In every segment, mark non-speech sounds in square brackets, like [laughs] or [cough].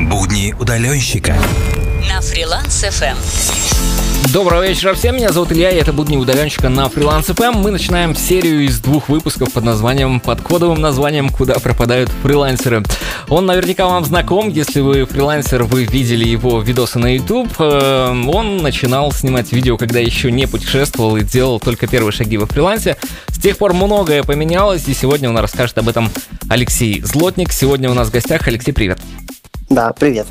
Будни удаленщика. На фриланс FM. Доброго вечера всем, меня зовут Илья, и это будни удаленщика на Freelance FM. Мы начинаем серию из двух выпусков под названием, под кодовым названием «Куда пропадают фрилансеры». Он наверняка вам знаком, если вы фрилансер, вы видели его видосы на YouTube. Э, он начинал снимать видео, когда еще не путешествовал и делал только первые шаги во фрилансе. С тех пор многое поменялось, и сегодня он расскажет об этом Алексей Злотник. Сегодня у нас в гостях. Алексей, привет. Да, привет.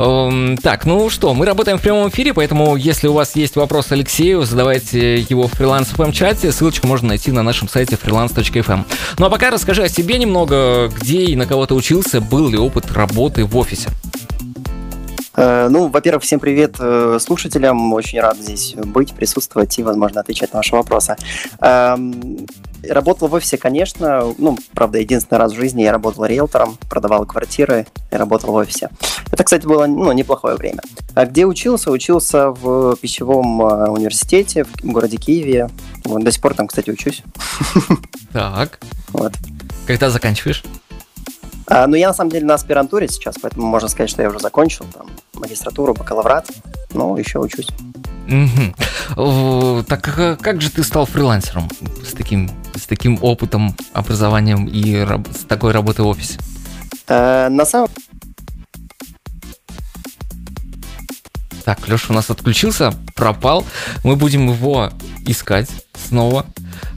Эм, так, ну что, мы работаем в прямом эфире, поэтому если у вас есть вопрос Алексею, задавайте его в фриланс FM чате. Ссылочку можно найти на нашем сайте freelance.fm. Ну а пока расскажи о себе немного, где и на кого ты учился, был ли опыт работы в офисе. Э, ну, во-первых, всем привет э, слушателям. Очень рад здесь быть, присутствовать и, возможно, отвечать на ваши вопросы. Работал в офисе, конечно. Ну, правда, единственный раз в жизни я работал риэлтором, продавал квартиры и работал в офисе. Это, кстати, было ну, неплохое время. А где учился? Учился в пищевом э, университете в городе Киеве. Вот, до сих пор там, кстати, учусь. [laughs] Так. Вот. Когда заканчиваешь? А, ну, я на самом деле на аспирантуре сейчас, поэтому можно сказать, что я уже закончил там магистратуру, бакалаврат, но еще учусь. Угу. Так а как же ты стал фрилансером с таким, с таким опытом, образованием и с такой работой в офисе? А, на самом Так, Леша у нас отключился, пропал. Мы будем его искать снова.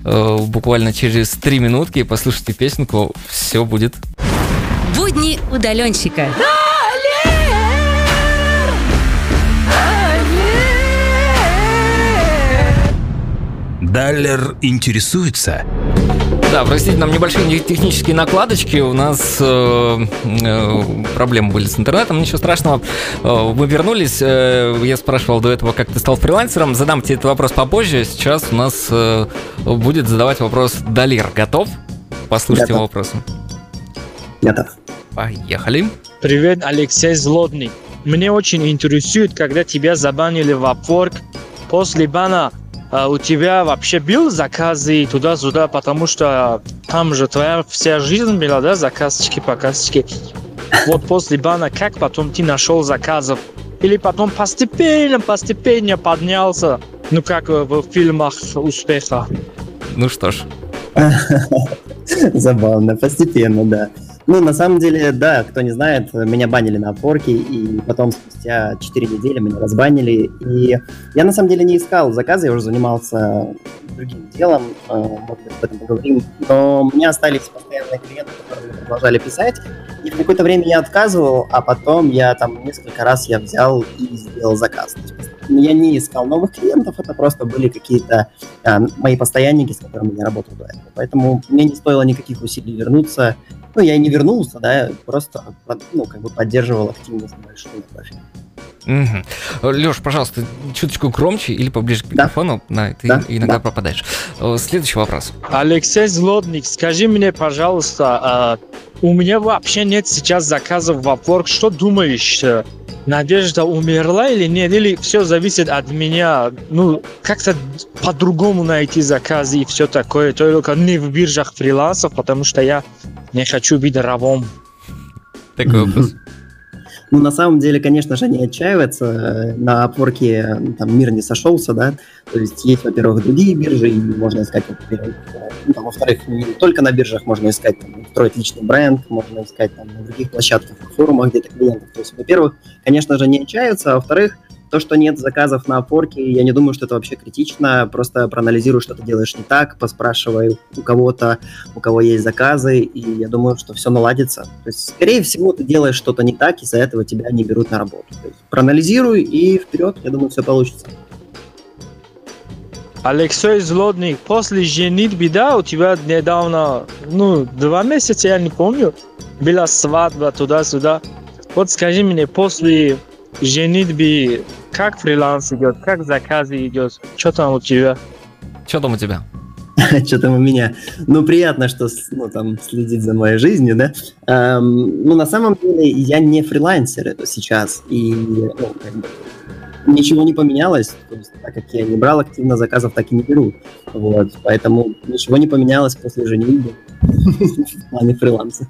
Э, буквально через три минутки. Послушайте песенку, все будет Будни удаленщика. Даллер интересуется. Да, простите, нам небольшие технические накладочки. У нас э, э, проблемы были с интернетом, ничего страшного. Э, мы вернулись. Э, я спрашивал до этого, как ты стал фрилансером. Задам тебе этот вопрос попозже. Сейчас у нас э, будет задавать вопрос Далер. Готов? Послушайте его вопросы. Готов. Поехали. Привет, Алексей Злотный. Мне очень интересует, когда тебя забанили в Upwork. После бана а у тебя вообще был заказы туда-сюда, потому что там же твоя вся жизнь была, да, заказчики, показчики. Вот после бана как потом ты нашел заказов? Или потом постепенно, постепенно поднялся, ну как в фильмах успеха? Ну что ж. [laughs] Забавно, постепенно, да. Ну, на самом деле, да, кто не знает, меня банили на опорке, и потом спустя 4 недели меня разбанили. И я на самом деле не искал заказы, я уже занимался другим делом, э, может быть, об этом поговорим. Но у меня остались постоянные клиенты, которые продолжали писать. И в какое-то время я отказывал, а потом я там несколько раз я взял и сделал заказ. Я не искал новых клиентов, это просто были какие-то а, мои постоянники, с которыми я работал до этого. Поэтому мне не стоило никаких усилий вернуться ну, я и не вернулся, да, просто, ну, как бы поддерживал активность большую на профиле. Угу. Леш, пожалуйста, чуточку громче или поближе к микрофону, да. Да, ты да, иногда да. пропадаешь. Следующий вопрос. Алексей Злотник, скажи мне, пожалуйста, а, у меня вообще нет сейчас заказов в Upwork. Что думаешь? Надежда умерла или нет? Или все зависит от меня? Ну, как-то по-другому найти заказы и все такое. Только не в биржах фрилансов, потому что я не хочу быть рабом. Такой вопрос. Ну, на самом деле, конечно же, не отчаиваться. На опорке там мир не сошелся, да. То есть есть, во-первых, другие биржи, и можно искать, во-первых, ну, там, во-вторых, не только на биржах можно искать, там, строить личный бренд, можно искать там, на других площадках, форумах где-то клиентов. То есть, во-первых, конечно же, не отчаиваться, а во-вторых, то, что нет заказов на опорке, я не думаю, что это вообще критично. Просто проанализируй, что ты делаешь не так, поспрашивай у кого-то, у кого есть заказы, и я думаю, что все наладится. То есть, скорее всего, ты делаешь что-то не так, из-за этого тебя не берут на работу. То есть, проанализируй и вперед, я думаю, все получится. Алексей Злодник, после женитьбы, да, у тебя недавно, ну, два месяца, я не помню, была свадьба туда-сюда. Вот скажи мне, после женитьбы как фриланс идет, как заказы идет, что там у тебя? Что там у тебя? [laughs] что там у меня. Ну, приятно, что ну, там следит за моей жизнью, да. Эм, ну, на самом деле, я не фрилансер сейчас, и ну, как бы, ничего не поменялось, то есть, так как я не брал активно заказов, так и не беру. Вот, поэтому ничего не поменялось после женитьбы [laughs] в плане фриланса.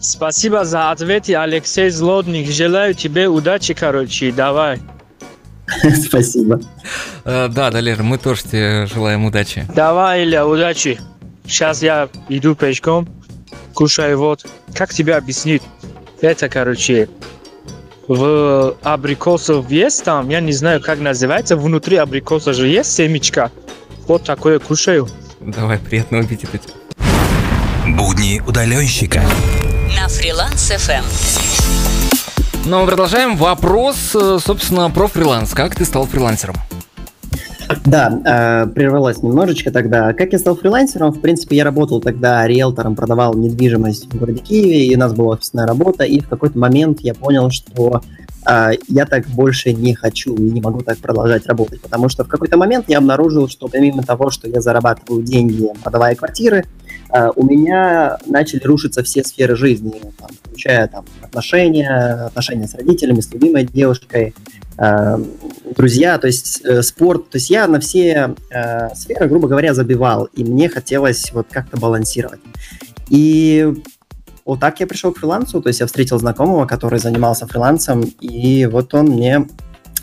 Спасибо за ответы, Алексей Злотник. Желаю тебе удачи, короче. Давай. [laughs] Спасибо. Э, Да, Далер, мы тоже тебе желаем удачи. Давай, Илья, удачи. Сейчас я иду пешком, кушаю вот. Как тебе объяснить? Это, короче, в абрикосов есть там, я не знаю, как называется, внутри абрикоса же есть семечка. Вот такое кушаю. Давай, приятного аппетита тебе. Будни удаленщика. На фриланс FM. Ну, мы продолжаем. Вопрос, э, собственно, про фриланс. Как ты стал фрилансером? Да, э, прервалось немножечко тогда. Как я стал фрилансером? В принципе, я работал тогда риэлтором, продавал недвижимость в городе Киеве, и у нас была офисная работа, и в какой-то момент я понял, что э, я так больше не хочу и не могу так продолжать работать, потому что в какой-то момент я обнаружил, что помимо того, что я зарабатываю деньги, продавая квартиры, у меня начали рушиться все сферы жизни, там, включая там, отношения, отношения с родителями, с любимой девушкой, э, друзья, то есть э, спорт, то есть я на все э, сферы, грубо говоря, забивал, и мне хотелось вот как-то балансировать. И вот так я пришел к фрилансу, то есть я встретил знакомого, который занимался фрилансом, и вот он мне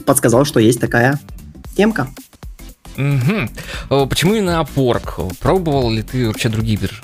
подсказал, что есть такая темка. Э, Почему именно Upwork? Пробовал ли ты вообще другие биржи?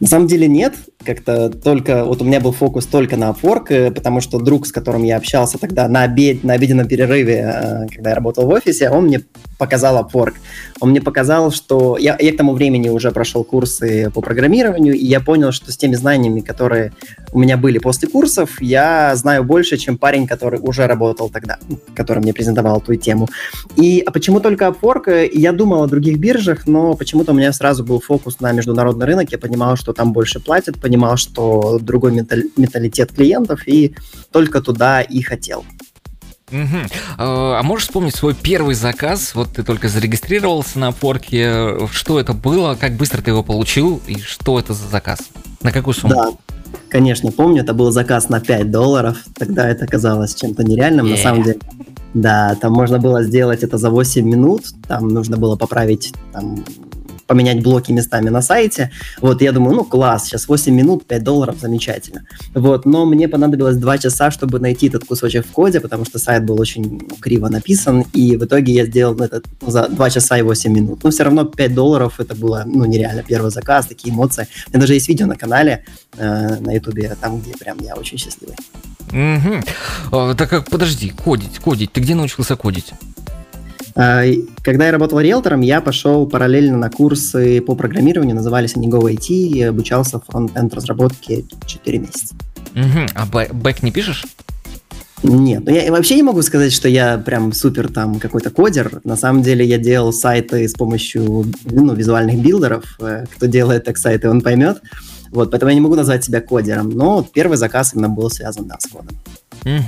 На самом деле нет, как-то только, вот у меня был фокус только на Upwork, э, потому что друг, с которым я общался тогда на, обед, на обеденном перерыве, э, когда я работал в офисе, он мне показал Upwork. Он мне показал, что я, я к тому времени уже прошел курсы по программированию, и я понял, что с теми знаниями, которые у меня были после курсов, я знаю больше, чем парень, который уже работал тогда, который мне презентовал ту тему. И а почему только Upwork? Я думал о других биржах, но почему-то у меня сразу был фокус на международный рынок. Я понимал, что там больше платят, понимал, что другой ментали- менталитет клиентов, и только туда и хотел. Э, А можешь вспомнить свой первый заказ? Вот ты только зарегистрировался на Upwork. Что это было? Как быстро ты его получил? И что это за заказ? На какую сумму? Да, конечно, помню, это был заказ на 5 долларов. Тогда это казалось чем-то нереальным. На Yeah. самом деле, да, там можно было сделать это за 8 минут. Там нужно было поправить, там, поменять блоки местами на сайте. Вот, я думаю, ну, класс, сейчас 8 минут, 5 долларов, замечательно. Вот, но мне понадобилось 2 часа, чтобы найти этот кусочек в коде, потому что сайт был очень криво написан, и в итоге я сделал это за 2 часа и 8 минут. Но все равно 5 долларов это было, ну, нереально. Первый заказ, такие эмоции. У меня даже есть видео на канале, э, на ютубе, там, где прям я очень счастливый. Э, Так как, подожди, кодить, кодить. Ты где научился кодить? А, Когда я работал риэлтором, я пошел параллельно на курсы по программированию, назывались они GoIT, и обучался фронт-энд разработке 4 месяца. Мгм. А бэ- бэк не пишешь? Нет, ну я вообще не могу сказать, что я прям супер там какой-то кодер. На самом деле я делал сайты с помощью ну, визуальных билдеров. Э, Кто делает так сайты, он поймет. Вот, поэтому я не могу назвать себя кодером. Но первый заказ именно был связан, да, с кодом. Э,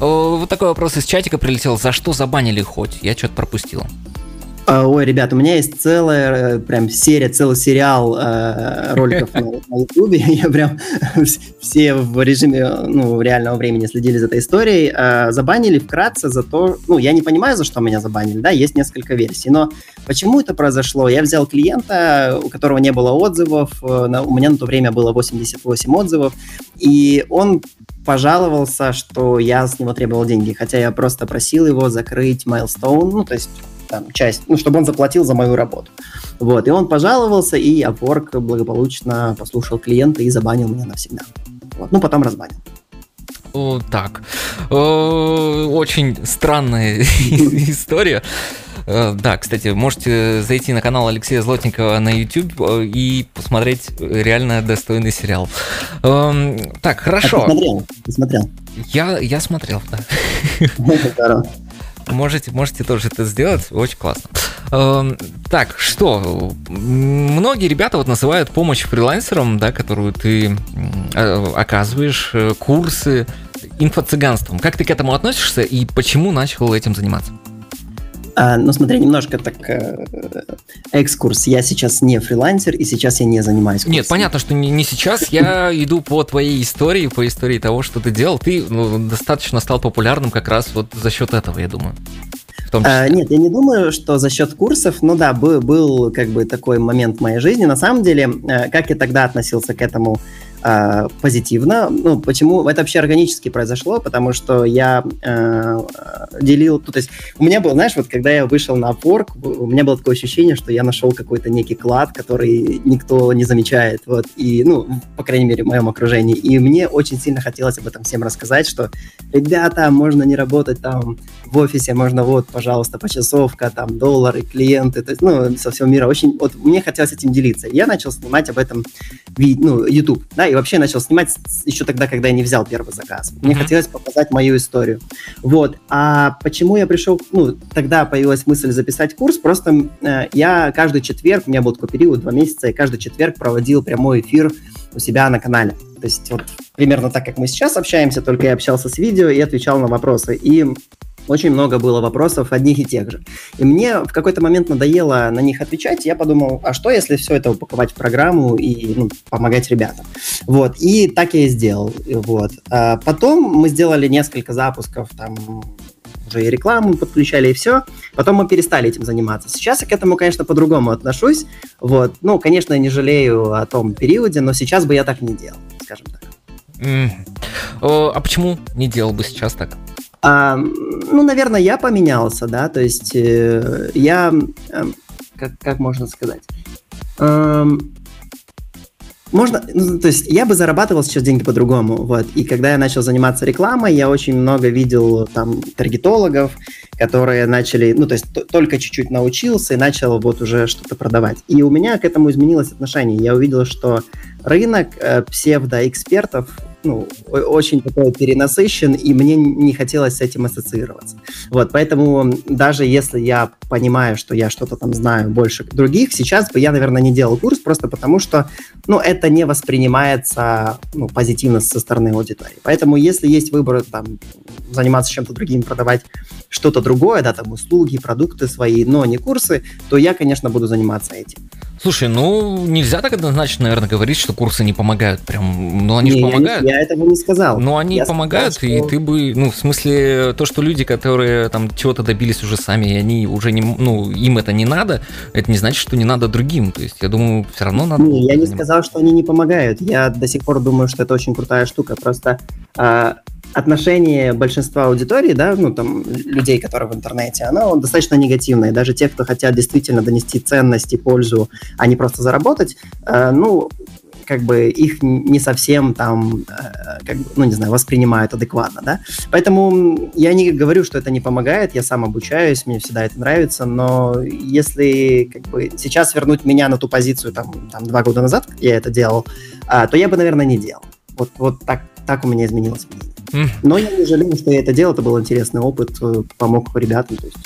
Вот такой вопрос из чатика прилетел. За что забанили хоть? Я что-то пропустил. А, Ой, ребят, у меня есть целая э, прям серия, целый сериал э, роликов на [laughs] на Ютубе. [laughs] Я прям вс- все в режиме ну, реального времени следили за этой историей. Э, Забанили вкратце за то, ну, я не понимаю, за что меня забанили, да, есть несколько версий, но почему это произошло? Я взял клиента, у которого не было отзывов, э, на- у меня на то время было 88 отзывов, и он пожаловался, что я с него требовал деньги, хотя я просто просил его закрыть Milestone, ну, то есть там, часть, ну, чтобы он заплатил за мою работу. Вот, и он пожаловался, и Upwork благополучно послушал клиента и забанил меня навсегда. Вот. Ну, потом разбанил. Так, очень странная [laughs] история. Э, Да, кстати, можете зайти на канал Алексея Злотникова на YouTube э, и посмотреть реально достойный сериал. Эм, Так, А ты хорошо. смотрел? Ты смотрел? Я, я смотрел, да. Здорово. Можете, можете тоже это сделать, очень классно. Эм, Так, что? Многие ребята вот называют помощь фрилансерам, да, которую ты э, оказываешь, курсы, инфо-цыганством. Как ты к этому относишься и почему начал этим заниматься? А, ну, смотри, немножко так э, экскурс. Я сейчас не фрилансер, и сейчас я не занимаюсь курсами. Нет, понятно, что не, не сейчас. Я [laughs] иду по твоей истории, по истории того, что ты делал. Ты ну, достаточно стал популярным как раз вот за счет этого, я думаю. А, нет, я не думаю, что за счет курсов, ну да, был, был как бы такой момент в моей жизни. На самом деле, э, как я тогда относился к этому, э, позитивно. Ну, почему? Это вообще органически произошло, потому что я э, делил... То есть у меня был, знаешь, вот когда я вышел на Upwork, у меня было такое ощущение, что я нашел какой-то некий клад, который никто не замечает, вот, и, ну, по крайней мере, в моем окружении. И мне очень сильно хотелось об этом всем рассказать, что, ребята, можно не работать там в офисе, можно вот, пожалуйста, почасовка, там, доллары, клиенты, то есть, ну, со всего мира. Очень, вот, мне хотелось этим делиться. Я начал снимать об этом, ну, YouTube, да, и вообще начал снимать еще тогда, когда я не взял первый заказ. Мне mm-hmm. хотелось показать мою историю. Вот. А почему я пришел, ну, тогда появилась мысль записать курс, просто э, я каждый четверг, у меня был такой период, два месяца, я каждый четверг проводил прямой эфир у себя на канале. То есть вот примерно так, как мы сейчас общаемся, только я общался с видео и отвечал на вопросы. И очень много было вопросов одних и тех же. И мне в какой-то момент надоело на них отвечать, я подумал, а что, если все это упаковать в программу и ну, помогать ребятам? Вот, и так я и сделал. Вот. А потом мы сделали несколько запусков, там, уже и рекламу подключали, и все. Потом мы перестали этим заниматься. Сейчас я к этому, конечно, по-другому отношусь. Вот. Ну, конечно, я не жалею о том периоде, но сейчас бы я так не делал, скажем так. Mm. А почему не делал бы сейчас так? А, ну, наверное, я поменялся, да, то есть э, я, э, как, как можно сказать, э, можно, ну, то есть я бы зарабатывал сейчас деньги по-другому, вот, и когда я начал заниматься рекламой, я очень много видел там таргетологов, которые начали, ну, то есть только чуть-чуть научился и начал вот уже что-то продавать. И у меня к этому изменилось отношение. Я увидел, что рынок э, псевдоэкспертов ну, очень такой перенасыщен, и мне не хотелось с этим ассоциироваться. Вот, поэтому даже если я понимаю, что я что-то там знаю больше других, сейчас бы я, наверное, не делал курс, просто потому что, ну, это не воспринимается ну, позитивно со стороны аудитории. Поэтому если есть выбор там заниматься чем-то другим, продавать что-то другое, да, там услуги, продукты свои, но не курсы, то я, конечно, буду заниматься этим. Слушай, ну нельзя так однозначно, наверное, говорить, что курсы не помогают. Прям, ну они не, же помогают. Я, я этого не сказал. Ну они я помогают, сказал, что... и ты бы, ну в смысле то, что люди, которые там чего-то добились уже сами, и они уже не, ну им это не надо, это не значит, что не надо другим. То есть я думаю, все равно надо. Не, я не сказал, что они не помогают. Я до сих пор думаю, что это очень крутая штука. Просто а, отношение большинства аудитории, да, ну, там, людей, которые в интернете, оно достаточно негативное. Даже те, кто хотят действительно донести ценность и пользу, а не просто заработать, э, ну, как бы их не совсем там, э, как ну, не знаю, воспринимают адекватно, да. Поэтому я не говорю, что это не помогает, я сам обучаюсь, мне всегда это нравится, но если как бы сейчас вернуть меня на ту позицию, там, там два года назад я это делал, э, то я бы, наверное, не делал. Вот, вот так, так у меня изменилось мнение. Но я не жалею, что я это делал, это был интересный опыт, э, помог ребятам, то есть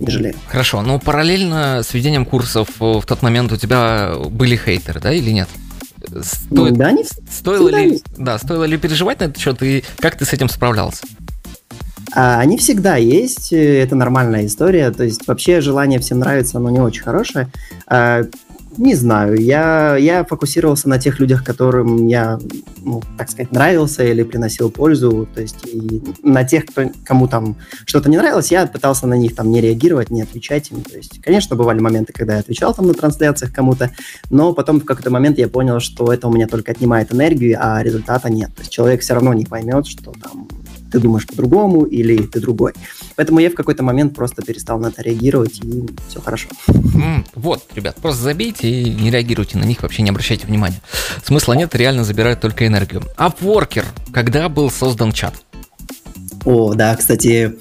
не жалею. Хорошо, но параллельно с ведением курсов э, в тот момент у тебя были хейтеры, да, или нет? Ну, да, не стоило ли, есть. да, стоило ли переживать на этот счет, и как ты с этим справлялся? А, они всегда есть, э, это нормальная история, то есть вообще желание всем нравится, оно не очень хорошее. Не знаю, я, я фокусировался на тех людях, которым я, ну, так сказать, нравился или приносил пользу, то есть и на тех, кто, кому там что-то не нравилось, я пытался на них там не реагировать, не отвечать им, то есть, конечно, бывали моменты, когда я отвечал там на трансляциях кому-то, но потом в какой-то момент я понял, что это у меня только отнимает энергию, а результата нет, то есть человек все равно не поймет, что там ты думаешь по-другому или ты другой. Поэтому я в какой-то момент просто перестал на это реагировать, и все хорошо. вот, ребят, просто забейте и не реагируйте на них, вообще не обращайте внимания. Смысла нет, реально забирают только энергию. А Upworker, когда был создан чат? О, да, кстати,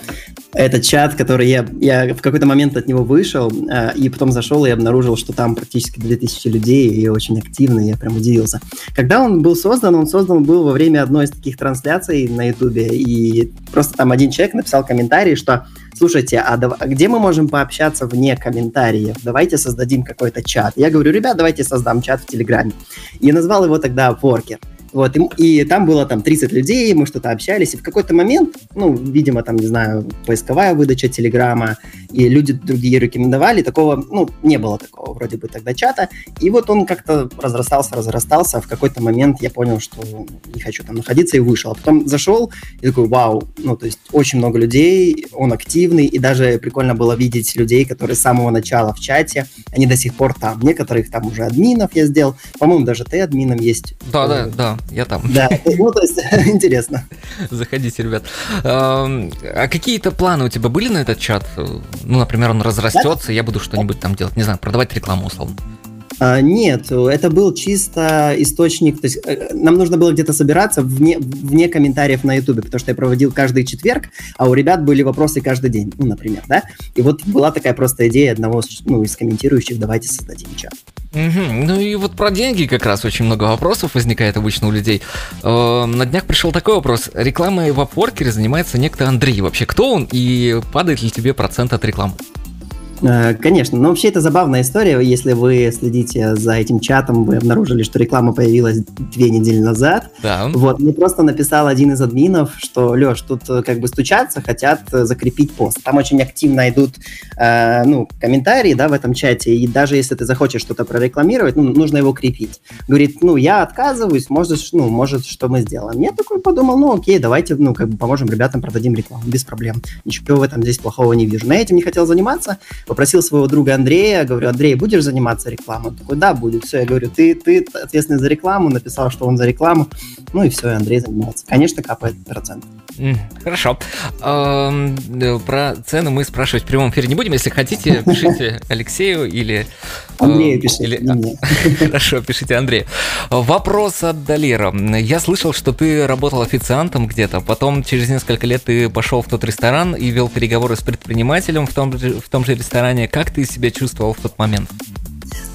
этот чат, который я, я в какой-то момент от него вышел, э, и потом зашел и обнаружил, что там практически 2000 людей, и очень активно, я прям удивился. Когда он был создан, он создан был во время одной из таких трансляций на ютубе, и просто там один человек написал комментарий, что слушайте, а, дав- а где мы можем пообщаться вне комментариев? Давайте создадим какой-то чат. Я говорю, ребят, давайте создам чат в Телеграме. И назвал его тогда Worker. Вот, и, и там было там 30 людей, мы что-то общались, и в какой-то момент, ну, видимо, там, не знаю, поисковая выдача Телеграма, и люди другие рекомендовали, такого, ну, не было такого вроде бы тогда чата, и вот он как-то разрастался, разрастался, а в какой-то момент я понял, что не хочу там находиться, и вышел. А потом зашел, и такой, вау, ну, то есть очень много людей, он активный, и даже прикольно было видеть людей, которые с самого начала в чате, они до сих пор там, некоторых там уже админов я сделал, по-моему, даже ты админом есть. Да, да, да. Я там. Да, ну то есть [laughs] интересно. Заходите, ребят. А какие-то планы у тебя были на этот чат? Ну, например, он разрастется, я буду что-нибудь там делать, не знаю, продавать рекламу условно. А, нет, это был чисто источник, то есть э, нам нужно было где-то собираться вне, вне комментариев на ютубе, потому что я проводил каждый четверг, а у ребят были вопросы каждый день, ну, например, да, и вот была такая просто идея одного ну, из комментирующих, давайте создадим чат. Угу. Ну и вот про деньги как раз очень много вопросов возникает обычно у людей. Э, на днях пришел такой вопрос. Рекламой в Upworker занимается некто Андрей. Вообще, кто он и падает ли тебе процент от рекламы? Э, конечно, но вообще это забавная история. Если вы следите за этим чатом, вы обнаружили, что реклама появилась две недели назад. Да. Вот, мне просто написал один из админов, что, Леш, тут э, как бы стучаться, хотят э, закрепить пост. Там очень активно идут, э, ну, комментарии, да, в этом чате, и даже если ты захочешь что-то прорекламировать, ну, нужно его крепить. Говорит, ну, я отказываюсь, может, ну, может, что мы сделаем. Я такой подумал, ну, окей, давайте, ну, как бы поможем ребятам, продадим рекламу, без проблем. Ничего в этом здесь плохого не вижу. На этим не хотел заниматься, попросил своего друга Андрея, говорю, Андрей, будешь заниматься рекламой? Он такой, да, будет. Все, я говорю, ты, ты ответственный за рекламу, написал, что он за рекламу. Ну и все, и Андрей занимается. Конечно, капает процент. Хорошо. Про цены мы спрашивать в прямом эфире не будем. Если хотите, [laughs] пишите Алексею или... Андрею пишите, или... [laughs] Хорошо, пишите Андрею. Вопрос от Далера. Я слышал, что ты работал официантом где-то, потом через несколько лет ты пошел в тот ресторан и вел переговоры с предпринимателем в том же, в том же ресторане. Как ты себя чувствовал в тот момент?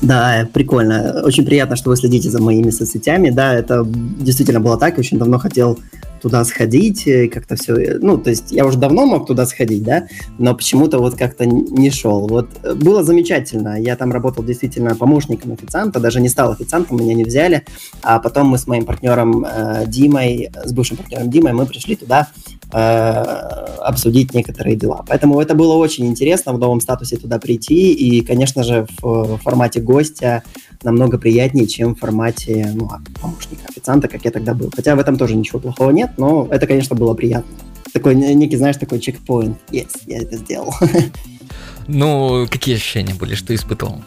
Да, прикольно. Очень приятно, что вы следите за моими соцсетями. Да, это действительно было так. Очень давно хотел туда сходить, как-то все, ну, то есть я уже давно мог туда сходить, да, но почему-то вот как-то не шел. Вот э, было замечательно, я там работал действительно помощником официанта, даже не стал официантом, меня не взяли, а потом мы с моим партнером э, Димой, с бывшим партнером Димой, мы пришли туда э, обсудить некоторые дела. Поэтому это было очень интересно в новом статусе туда прийти, и, конечно же, в формате гостя намного приятнее, чем в формате ну, а, помощника, официанта, как я тогда был. Хотя в этом тоже ничего плохого нет, но это, конечно, было приятно. Такой некий, знаешь, такой чекпоинт. Yes, я это сделал. [laughs] Ну, какие ощущения были, что испытывал?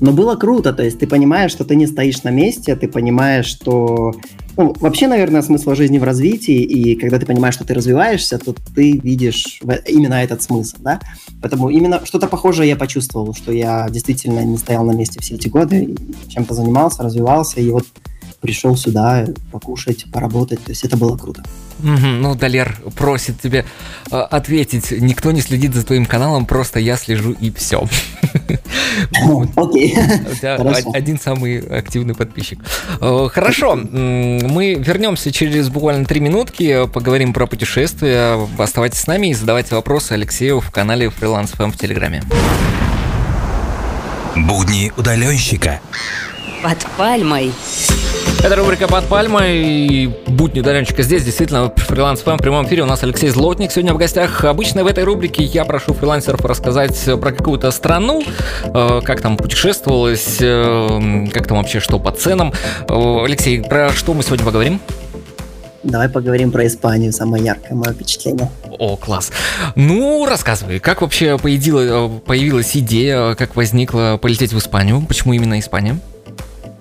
Но было круто, то есть ты понимаешь, что ты не стоишь на месте, ты понимаешь, что... Ну, вообще, наверное, смысл жизни в развитии, и когда ты понимаешь, что ты развиваешься, то ты видишь именно этот смысл, да? Поэтому именно что-то похожее я почувствовал, что я действительно не стоял на месте все эти годы, чем-то занимался, развивался, и вот пришел сюда покушать, поработать, то есть это было круто. Ну, Далер просит тебе э, ответить. Никто не следит за твоим каналом, просто я слежу и все. [laughs] Окей. один самый активный подписчик. Э, хорошо, мы вернемся через буквально три минутки, поговорим про путешествия. Оставайтесь с нами и задавайте вопросы Алексею в канале Freelance FM в Телеграме. Будни удаленщика. Под пальмой. Это рубрика «Под пальмой» и будни удаленщика здесь. Действительно, фриланс в прямом эфире. У нас Алексей Злотник сегодня в гостях. Обычно в этой рубрике я прошу фрилансеров рассказать про какую-то страну, э, как там путешествовалось, э, как там вообще что по ценам. Э, Алексей, про что мы сегодня поговорим? Давай поговорим про Испанию, самое яркое мое впечатление. О, класс. Ну, рассказывай, как вообще появилась, появилась идея, как возникла полететь в Испанию? Почему именно Испания?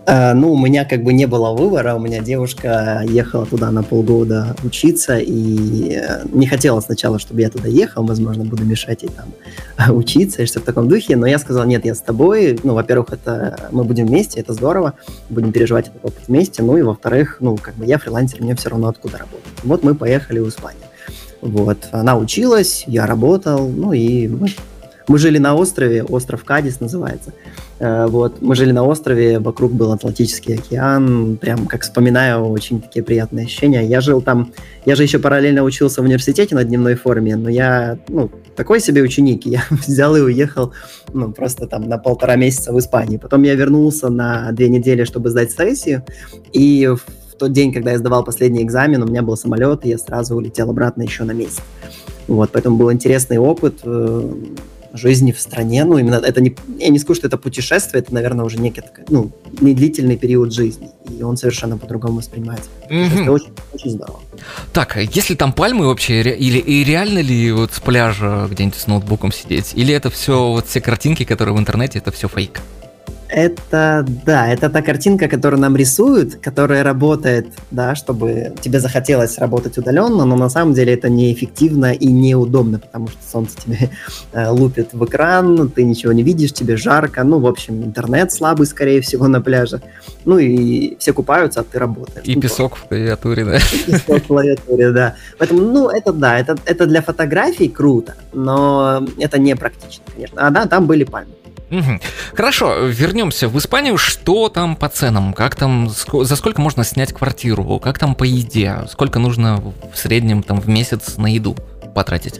Э, ну, у меня как бы не было выбора, у меня девушка ехала туда на полгода учиться, и э, не хотела сначала, чтобы я туда ехал, возможно, буду мешать ей там [laughs] учиться и что в таком духе, но я сказал, нет, я с тобой, ну, во-первых, это мы будем вместе, это здорово, будем переживать этот опыт вместе, ну, и во-вторых, ну, как бы я фрилансер, мне все равно откуда работать. Вот мы поехали в Испанию. Вот, она училась, я работал, ну, и мы мы жили на острове, остров Кадис называется. Э, вот, мы жили на острове, вокруг был Атлантический океан, прям как вспоминаю, очень такие приятные ощущения. Я жил там, я же еще параллельно учился в университете на дневной форме, но я, ну, такой себе ученик, [laughs] я взял и уехал, ну, просто там на полтора месяца в Испанию. Потом я вернулся на две недели, чтобы сдать сессию, и в тот день, когда я сдавал последний экзамен, у меня был самолет, и я сразу улетел обратно еще на месяц. Вот, поэтому был интересный опыт, э, жизни в стране. Ну, именно это не... Я не скажу, что это путешествие, это, наверное, уже некий ну, не длительный период жизни. И он совершенно по-другому воспринимается. Mm-hmm. Это очень, очень здорово. Так, а если там пальмы вообще, или и реально ли вот с пляжа где-нибудь с ноутбуком сидеть? Или это все, вот все картинки, которые в интернете, это все фейк? Это, да, это та картинка, которую нам рисуют, которая работает, да, чтобы тебе захотелось работать удаленно, но на самом деле это неэффективно и неудобно, потому что солнце тебе [laughs] э, лупит в экран, ты ничего не видишь, тебе жарко, ну, в общем, интернет слабый, скорее всего, на пляже, ну, и все купаются, а ты работаешь. И ну, песок в клавиатуре, да. [laughs] И песок в клавиатуре, да. Поэтому, ну, это да, это, это для фотографий круто, но это не практично, конечно. А да, там были пальмы. Хорошо, вернемся в Испанию. Что там по ценам? Как там, за сколько можно снять квартиру? Как там по еде? Сколько нужно в среднем там в месяц на еду потратить?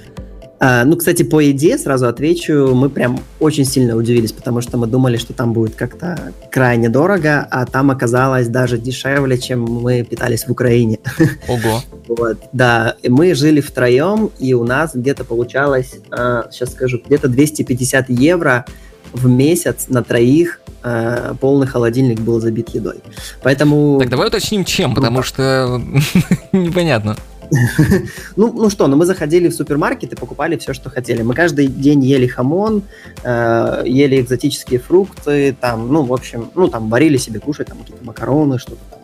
А, ну, кстати, по еде сразу отвечу, мы прям очень сильно удивились, потому что мы думали, что там будет как-то крайне дорого, а там оказалось даже дешевле, чем мы питались в Украине. [laughs] Ого. Вот, да, и мы жили втроем, и у нас где-то получалось, а, сейчас скажу, где-то 250 евро в месяц на троих а, полный холодильник был забит едой. Поэтому... Так давай уточним, чем, потому что [laughs] непонятно. [laughs] Ну, ну что, ну мы заходили в супермаркет и покупали все, что хотели. Мы каждый день ели хамон, э, ели экзотические фрукты, там, ну, в общем, ну, там, варили себе кушать, там, какие-то макароны, что-то там,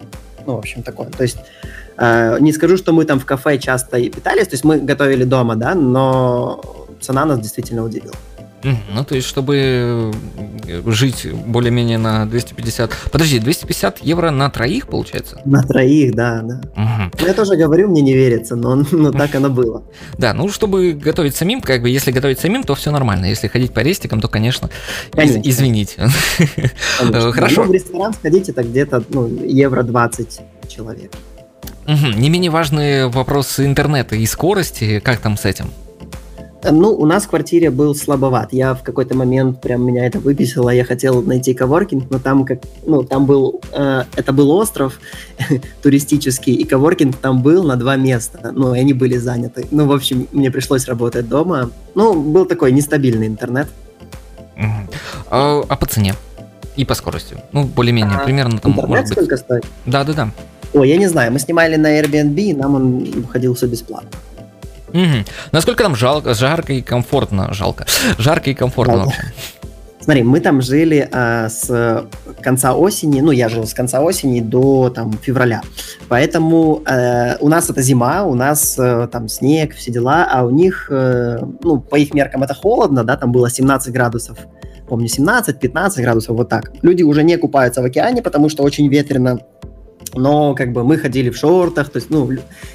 ну, в общем, такое. То есть, э, не скажу, что мы там в кафе часто питались, то есть мы готовили дома, да, но цена нас действительно удивила. Ну, то есть, чтобы э, жить более-менее на 250... Подожди, 250 евро на троих, получается? На троих, да, да. Ну, Я тоже говорю, мне не верится, но, но так оно было. [laughs] Да, ну, чтобы готовить самим, как бы, если готовить самим, то все нормально. Если ходить по рестикам, то, конечно, из- Конечно. извините. [laughs] Конечно. Э, Хорошо. Ну, в ресторан сходить это где-то ну, евро 20 человек. Мгм. Не менее важные вопросы интернета и скорости. Как там с этим? Ну, у нас в квартире был слабоват. Я в какой-то момент прям меня это выписало. Я хотел найти коворкинг, но там как, ну, там был, э, это был остров [laughs] туристический, и коворкинг там был на два места. Ну, и они были заняты. Ну, в общем, мне пришлось работать дома. Ну, был такой нестабильный интернет. А, а по цене? И по скорости? Ну, более-менее, А, примерно там, интернет может быть... сколько стоит? Да-да-да. Ой, я не знаю. Мы снимали на Airbnb, и нам он уходил все бесплатно. Мгм. Насколько там жалко, жарко и комфортно, жалко, жарко и комфортно Жалко. вообще? Смотри, мы там жили а, с конца осени, ну, я жил с конца осени до там февраля. Поэтому э, у нас это зима, у нас э, там снег, все дела, а у них, э, ну, по их меркам это холодно, да, там было 17 градусов, помню, 17-15 градусов, вот так. Люди уже не купаются в океане, потому что очень ветрено, но как бы мы ходили в шортах, то есть, ну,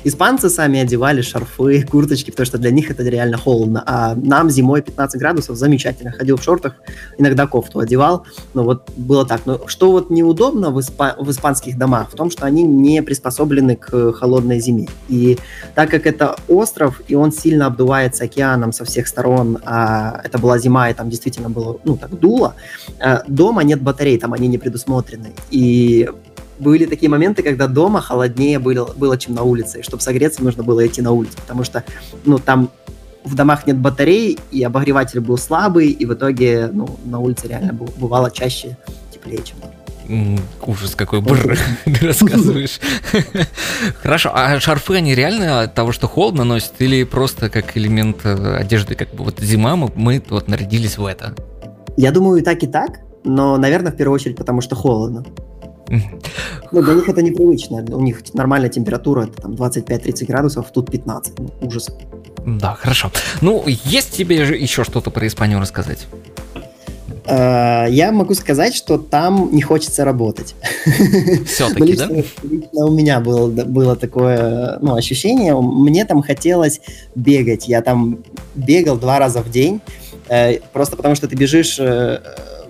испанцы сами одевали шарфы, курточки, потому что для них это реально холодно, а нам зимой 15 градусов замечательно, ходил в шортах, иногда кофту одевал, ну вот было так. Но что вот неудобно в, испа- в испанских домах, в том, что они не приспособлены к холодной зиме. И так как это остров, и он сильно обдувается океаном со всех сторон, а это была зима, и там действительно было, ну, так дуло, э, дома нет батарей, там они не предусмотрены. И были такие моменты, когда дома холоднее было, было чем на улице. И чтобы согреться, нужно было идти на улицу, потому что, ну, там в домах нет батарей, и обогреватель был слабый, и в итоге, ну, на улице реально бывало чаще теплее, чем дома. Ужас какой, бр, [laughs] ты рассказываешь. [laughs] Хорошо, а шарфы, они реально от того, что холодно носят, или просто как элемент э, одежды, как бы вот зима, мы, мы вот нарядились в это? Я думаю, и так, и так, но, наверное, в первую очередь, потому что холодно. Ну, для них это непривычно. У них нормальная температура, это там 25-30 градусов, тут 15. Ну, ужас. Да, хорошо. Ну, есть тебе же еще что-то про Испанию рассказать? Э, Я могу сказать, что там не хочется работать. Ну, Все-таки, да? лично, лично у меня было, было такое ну, ощущение. Мне там хотелось бегать. Я там бегал два раза в день. э, Просто потому что ты бежишь э,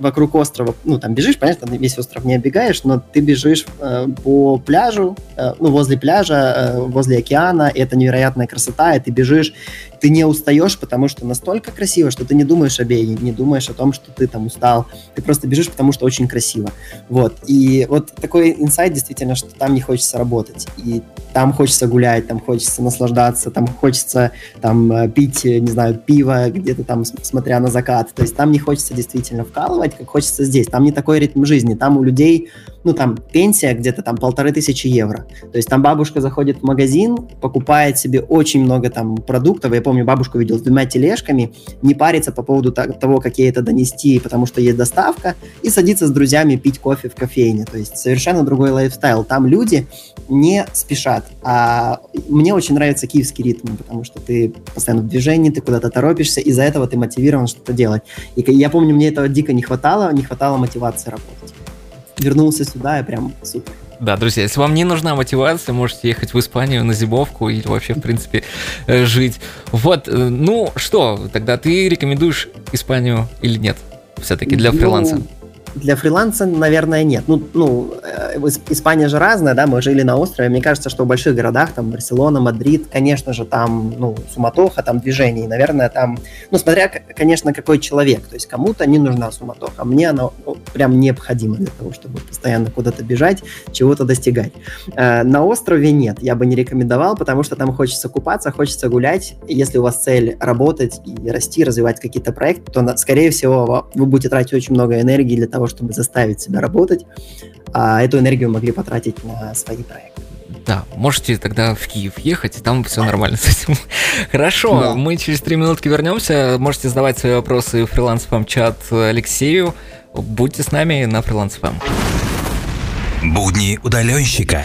вокруг острова, ну, там бежишь, понятно, ты весь остров не обегаешь, но ты бежишь э, по пляжу, э, ну, возле пляжа, э, возле океана, и это невероятная красота, и ты бежишь, ты не устаешь, потому что настолько красиво, что ты не думаешь о беге, не думаешь о том, что ты там устал, ты просто бежишь, потому что очень красиво. Вот. И вот такой инсайт действительно, что там не хочется работать. И там хочется гулять, там хочется наслаждаться, там хочется там э, пить, э, не знаю, пиво где-то там, смотря на закат. То есть там не хочется действительно вкалывать, как хочется здесь. Там не такой ритм жизни. Там у людей, ну там пенсия где-то там полторы тысячи евро. То есть там бабушка заходит в магазин, покупает себе очень много там продуктов. Я помню, бабушку видел с двумя тележками, не париться по поводу того, как ей это донести, потому что есть доставка, и садиться с друзьями пить кофе в кофейне. То есть совершенно другой лайфстайл. Там люди не спешат. А мне очень нравится киевский ритм, потому что ты постоянно в движении, ты куда-то торопишься, из-за этого ты мотивирован что-то делать. И я помню, мне этого дико не хватало, не хватало мотивации работать. Вернулся сюда и прям супер. Да, друзья, если вам не нужна мотивация, можете ехать в Испанию на зимовку или вообще, в принципе, э, жить. Вот, э, ну что, тогда ты рекомендуешь Испанию или нет? Все-таки для ну, фриланса. Ну, для фриланса, наверное, нет. Ну, ну, э, Испания же разная, да, мы жили на острове. Мне кажется, что в больших городах, там, Барселона, Мадрид, конечно же, там, ну, суматоха, там движение. Наверное, там, ну, смотря, конечно, какой человек. То есть кому-то не нужна суматоха. Мне она ну, прям необходима для того, чтобы постоянно куда-то бежать, чего-то достигать. Э, на острове нет, я бы не рекомендовал, потому что там хочется купаться, хочется гулять. Если у вас цель работать и расти, развивать какие-то проекты, то, скорее всего, вы будете тратить очень много энергии для того, того, чтобы заставить себя работать, а эту энергию могли потратить на свои проекты. Да, можете тогда в Киев ехать, и там все нормально с этим. [laughs] Хорошо, да. мы через три минутки вернемся. Можете задавать свои вопросы в фриланс чат Алексею. Будьте с нами на фриланс Будни удаленщика.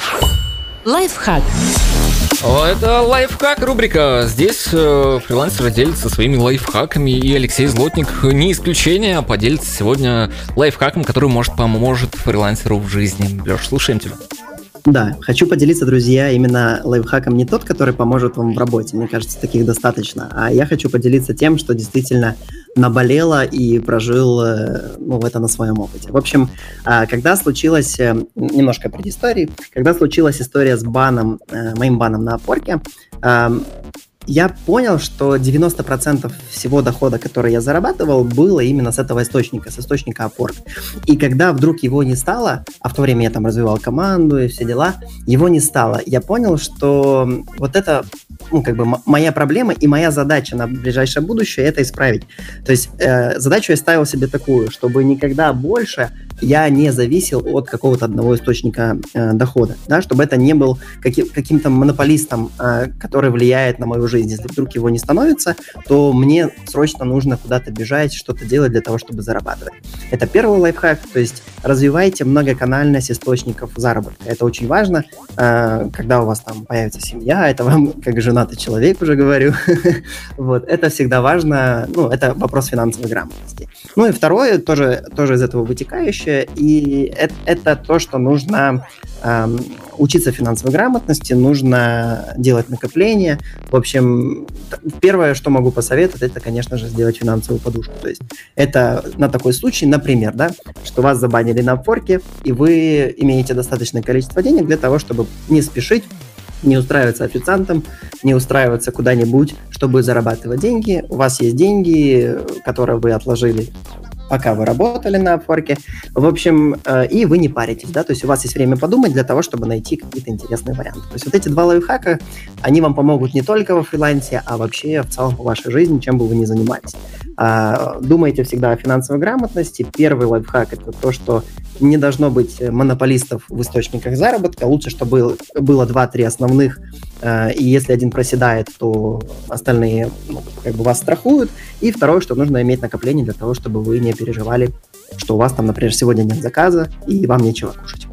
Лайфхак. Это лайфхак рубрика. Здесь э, фрилансеры делятся своими лайфхаками, и Алексей Злотник не исключение, а поделится сегодня лайфхаком, который может поможет фрилансеру в жизни. Леш, слушаем тебя. Да, хочу поделиться, друзья, именно лайфхаком не тот, который поможет вам в работе, мне кажется, таких достаточно, а я хочу поделиться тем, что действительно наболело и прожил э, ну, это на своем опыте. В общем, а, когда случилась, э, немножко предыстории, когда случилась история с баном, э, моим баном на опорке, я понял, что 90% всего дохода, который я зарабатывал, было именно с этого источника, с источника опорт. И когда вдруг его не стало, а в то время я там развивал команду и все дела, его не стало, я понял, что вот это ну, как бы моя проблема и моя задача на ближайшее будущее это исправить. То есть э, задачу я ставил себе такую, чтобы никогда больше я не зависел от какого-то одного источника э, дохода, да, чтобы это не был каким- каким-то монополистом, э, который влияет на мою жизнь. Если вдруг его не становится, то мне срочно нужно куда-то бежать, что-то делать для того, чтобы зарабатывать. Это первый лайфхак, то есть развивайте многоканальность источников заработка. Это очень важно, э, когда у вас там появится семья, это вам [laughs] как женатый человек уже говорю. [laughs] вот, это всегда важно, ну, это вопрос финансовой грамотности. Ну и второе, тоже, тоже из этого вытекающее, и это, это то, что нужно э, учиться финансовой грамотности, нужно делать накопления. В общем, первое, что могу посоветовать, это, конечно же, сделать финансовую подушку. То есть это на такой случай, например, да, что вас забанили на форке, и вы имеете достаточное количество денег для того, чтобы не спешить, не устраиваться официантом, не устраиваться куда-нибудь, чтобы зарабатывать деньги. У вас есть деньги, которые вы отложили пока вы работали на Upwork. В общем, э, и вы не паритесь, да, то есть у вас есть время подумать для того, чтобы найти какие-то интересные варианты. То есть вот эти два лайфхака, они вам помогут не только во фрилансе, а вообще в целом по вашей жизни, чем бы вы ни занимались. А, думайте всегда о финансовой грамотности. Первый лайфхак – это то, что не должно быть монополистов в источниках заработка. Лучше, чтобы было 2-3 основных, и если один проседает, то остальные ну, как бы вас страхуют. И второе, что нужно иметь накопление для того, чтобы вы не переживали, что у вас там, например, сегодня нет заказа, и вам нечего кушать.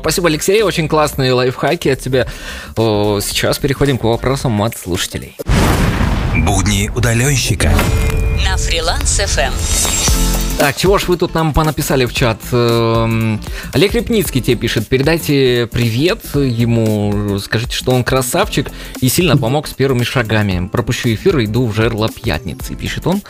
Спасибо, Алексей. Очень классные лайфхаки от тебя. Сейчас переходим к вопросам от слушателей. Будни удаленщика на фриланс FM. Так, чего ж вы тут нам понаписали в чат? Эм, Олег Репницкий тебе пишет, передайте привет ему, скажите, что он красавчик и сильно помог с первыми шагами. Пропущу эфир, иду в жерло пятницы, пишет он.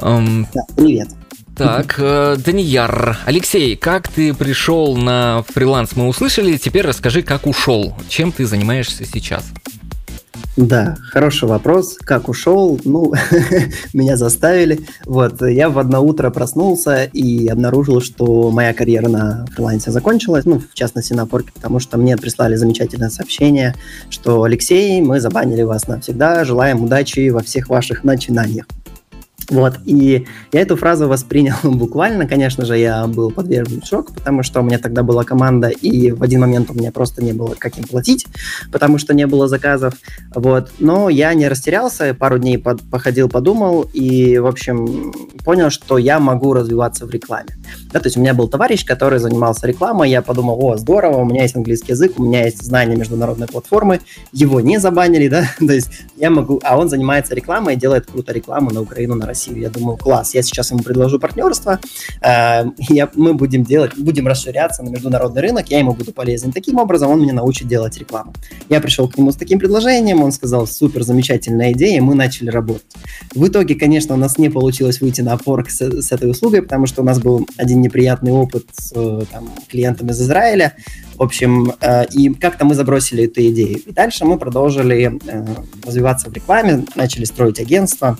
Эм, да, привет. Так, э, Данияр. Алексей, как ты пришел на фриланс, мы услышали. Теперь расскажи, как ушел. Чем ты занимаешься сейчас? Да, хороший вопрос. Как ушел? Ну, [laughs] меня заставили. Вот, я в одно утро проснулся и обнаружил, что моя карьера на фрилансе закончилась, ну, в частности, на Порке, потому что мне прислали замечательное сообщение, что Алексей, мы забанили вас навсегда, желаем удачи во всех ваших начинаниях. Вот, и я эту фразу воспринял [laughs] буквально, конечно же, я был подвержен шоку, потому что у меня тогда была команда, и в один момент у меня просто не было как им платить, потому что не было заказов, вот, но я не растерялся, пару дней под, походил, подумал, и, в общем, понял, что я могу развиваться в рекламе, да, то есть у меня был товарищ, который занимался рекламой, я подумал, о, здорово, у меня есть английский язык, у меня есть знания международной платформы, его не забанили, [laughs] да, то есть я могу, а он занимается рекламой делает круто рекламу на Украину, на Россию, Россию. Я думаю, класс, я сейчас ему предложу партнерство, э, я, мы будем делать, будем расширяться на международный рынок, я ему буду полезен. Таким образом, он меня научит делать рекламу. Я пришел к нему с таким предложением, он сказал, супер, замечательная идея, и мы начали работать. В итоге, конечно, у нас не получилось выйти на Upwork с, с этой услугой, потому что у нас был один неприятный опыт с там, клиентом из Израиля. В общем, э, и как-то мы забросили эту идею. И дальше мы продолжили э, развиваться в рекламе, начали строить агентство,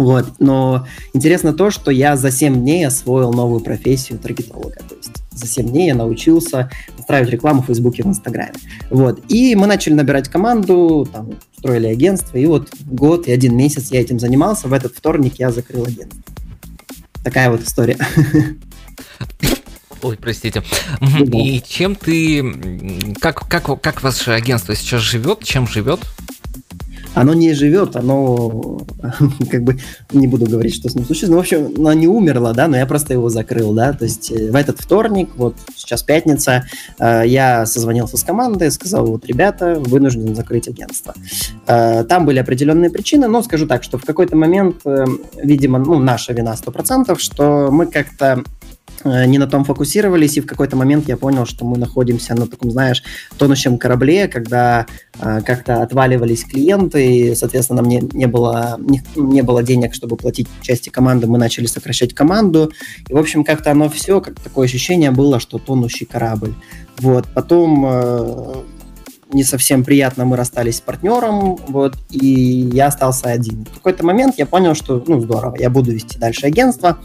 вот. Но интересно то, что я за 7 дней освоил новую профессию таргетолога. То есть за 7 дней я научился устраивать рекламу в Фейсбуке и в Инстаграме. Вот. И мы начали набирать команду, там, строили агентство, и вот год и один месяц я этим занимался. В этот вторник я закрыл агентство. Такая вот история. Ой, простите. И чем ты... Как, как, как ваше агентство сейчас живет? Чем живет? Оно не живет, оно, [laughs] как бы, не буду говорить, что с ним случилось, но, в общем, оно не умерло, да, но я просто его закрыл, да, то есть э, в этот вторник, вот сейчас пятница, э, я созвонился с командой, сказал, вот, ребята, вынужден закрыть агентство. Э, там были определенные причины, но скажу так, что в какой-то момент, видимо, ну, наша вина 100%, что мы как-то не на том фокусировались, и в какой-то момент я понял, что мы находимся на таком, знаешь, тонущем корабле, когда э, как-то отваливались клиенты, и, соответственно, мне не было, не, не было денег, чтобы платить части команды, мы начали сокращать команду, и, в общем, как-то оно все, как такое ощущение было, что тонущий корабль. Вот, потом э, не совсем приятно мы расстались с партнером, вот, и я остался один. В какой-то момент я понял, что, ну, здорово, я буду вести дальше агентство,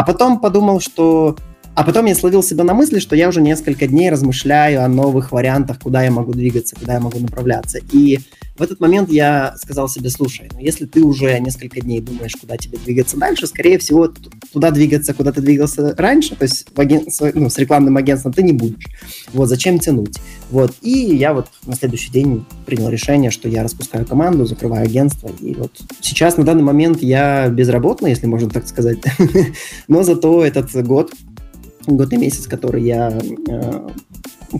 а потом подумал, что а потом я словил себя на мысли, что я уже несколько дней размышляю о новых вариантах, куда я могу двигаться, куда я могу направляться. И в этот момент я сказал себе, слушай, ну если ты уже несколько дней думаешь, куда тебе двигаться дальше, скорее всего, туда двигаться, куда ты двигался раньше, то есть в аген... ну, с рекламным агентством ты не будешь. Вот, зачем тянуть? Вот, и я вот на следующий день принял решение, что я распускаю команду, закрываю агентство, и вот сейчас на данный момент я безработный, если можно так сказать, [laughs] но зато этот год год и месяц, который я э,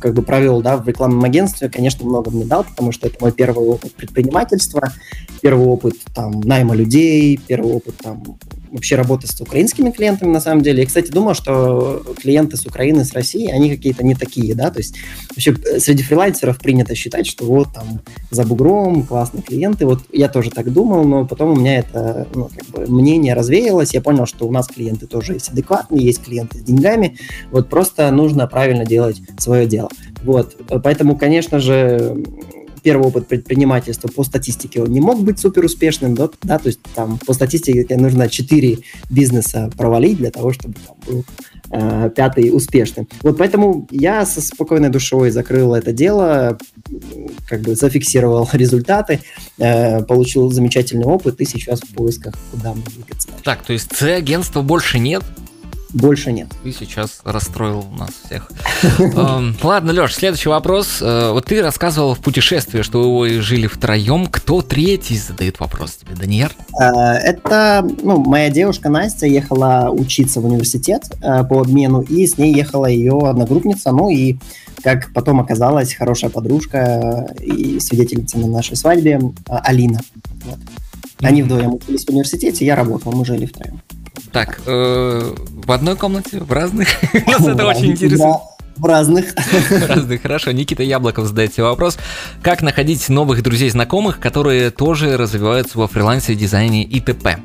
как бы провел да, в рекламном агентстве, конечно, много мне дал, потому что это мой первый опыт предпринимательства, первый опыт там найма людей, первый опыт там вообще работы с украинскими клиентами, на самом деле. Я, кстати, думал, что клиенты с Украины, с России, они какие-то не такие, да, то есть вообще э, среди фрилансеров принято считать, что вот там за бугром классные клиенты, вот я тоже так думал, но потом у меня это ну, как бы мнение развеялось, я понял, что у нас клиенты тоже есть адекватные, есть клиенты с деньгами, вот просто нужно правильно делать свое дело. Вот, поэтому, конечно же, первый опыт предпринимательства по статистике, он не мог быть супер успешным, да, да, то есть там по статистике нужно 4 бизнеса провалить для того, чтобы там был э, пятый успешным. Вот поэтому я со спокойной душой закрыл это дело, как бы зафиксировал [laughs] результаты, э, получил замечательный опыт и сейчас в поисках, куда мне двигаться. Так, то есть С-агентства больше нет? Больше нет. Ты сейчас расстроил нас всех. [laughs] Эм, ладно, Леш, следующий вопрос. Э, вот ты рассказывал в путешествии, что вы жили втроем. Кто третий задает вопрос тебе, Даниэр? Э, это, ну, моя девушка Настя ехала учиться в университет э, по обмену, и с ней ехала ее одногруппница, ну и как потом оказалось, хорошая подружка и свидетельница на нашей свадьбе Алина. Вот. Они вдвоем учились в университете, я работал, мы жили втроем. Так, э, в одной комнате, в разных? [laughs] Нас это очень интересно. В разных. В разных, хорошо. Никита Яблоков задает тебе вопрос. Как находить новых друзей-знакомых, которые тоже развиваются во фрилансе, дизайне и т.п.?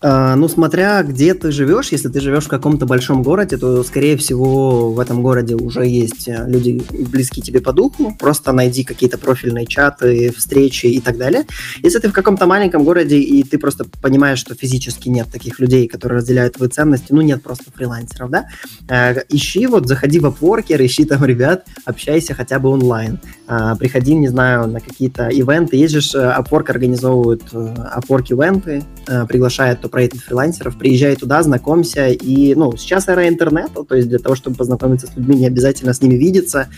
А, ну, смотря где ты живешь, если ты живешь в каком-то большом городе, то, скорее всего, в этом городе уже есть э, люди близкие тебе по духу. Просто найди какие-то профильные чаты, встречи и так далее. Если ты в каком-то маленьком городе, и ты просто понимаешь, что физически нет таких людей, которые разделяют твои ценности, ну, нет просто фрилансеров, да, э, ищи, вот, заходи в Upworker, ищи там ребят, общайся хотя бы онлайн. Э, приходи, не знаю, на какие-то ивенты. Есть же Upwork организовывают Upwork ивенты, проектных фрилансеров, приезжай туда, знакомься, и, ну, сейчас эра интернета, то есть для того, чтобы познакомиться с людьми, не обязательно с ними видеться,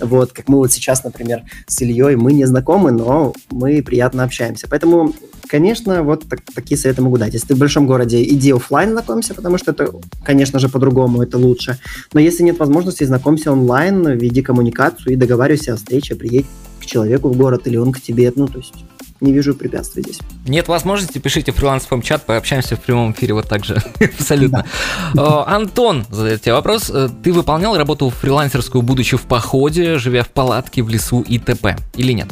вот, как мы вот сейчас, например, с Ильей, мы не знакомы, но мы приятно общаемся, поэтому Конечно, вот так, такие советы могу дать. Если ты в большом городе, иди офлайн знакомься, потому что это, конечно же, по-другому, это лучше. Но если нет возможности, знакомься онлайн, веди коммуникацию и договаривайся о встрече, приедь к человеку в город или он к тебе. Ну, то есть не вижу препятствий здесь. Нет возможности, пишите фриланс фм чат, пообщаемся в прямом эфире вот так же. [laughs] Абсолютно. Да. Антон задает тебе вопрос. Э, ты выполнял работу фрилансерскую, будучи в походе, живя в палатке, в лесу и т.п. или нет?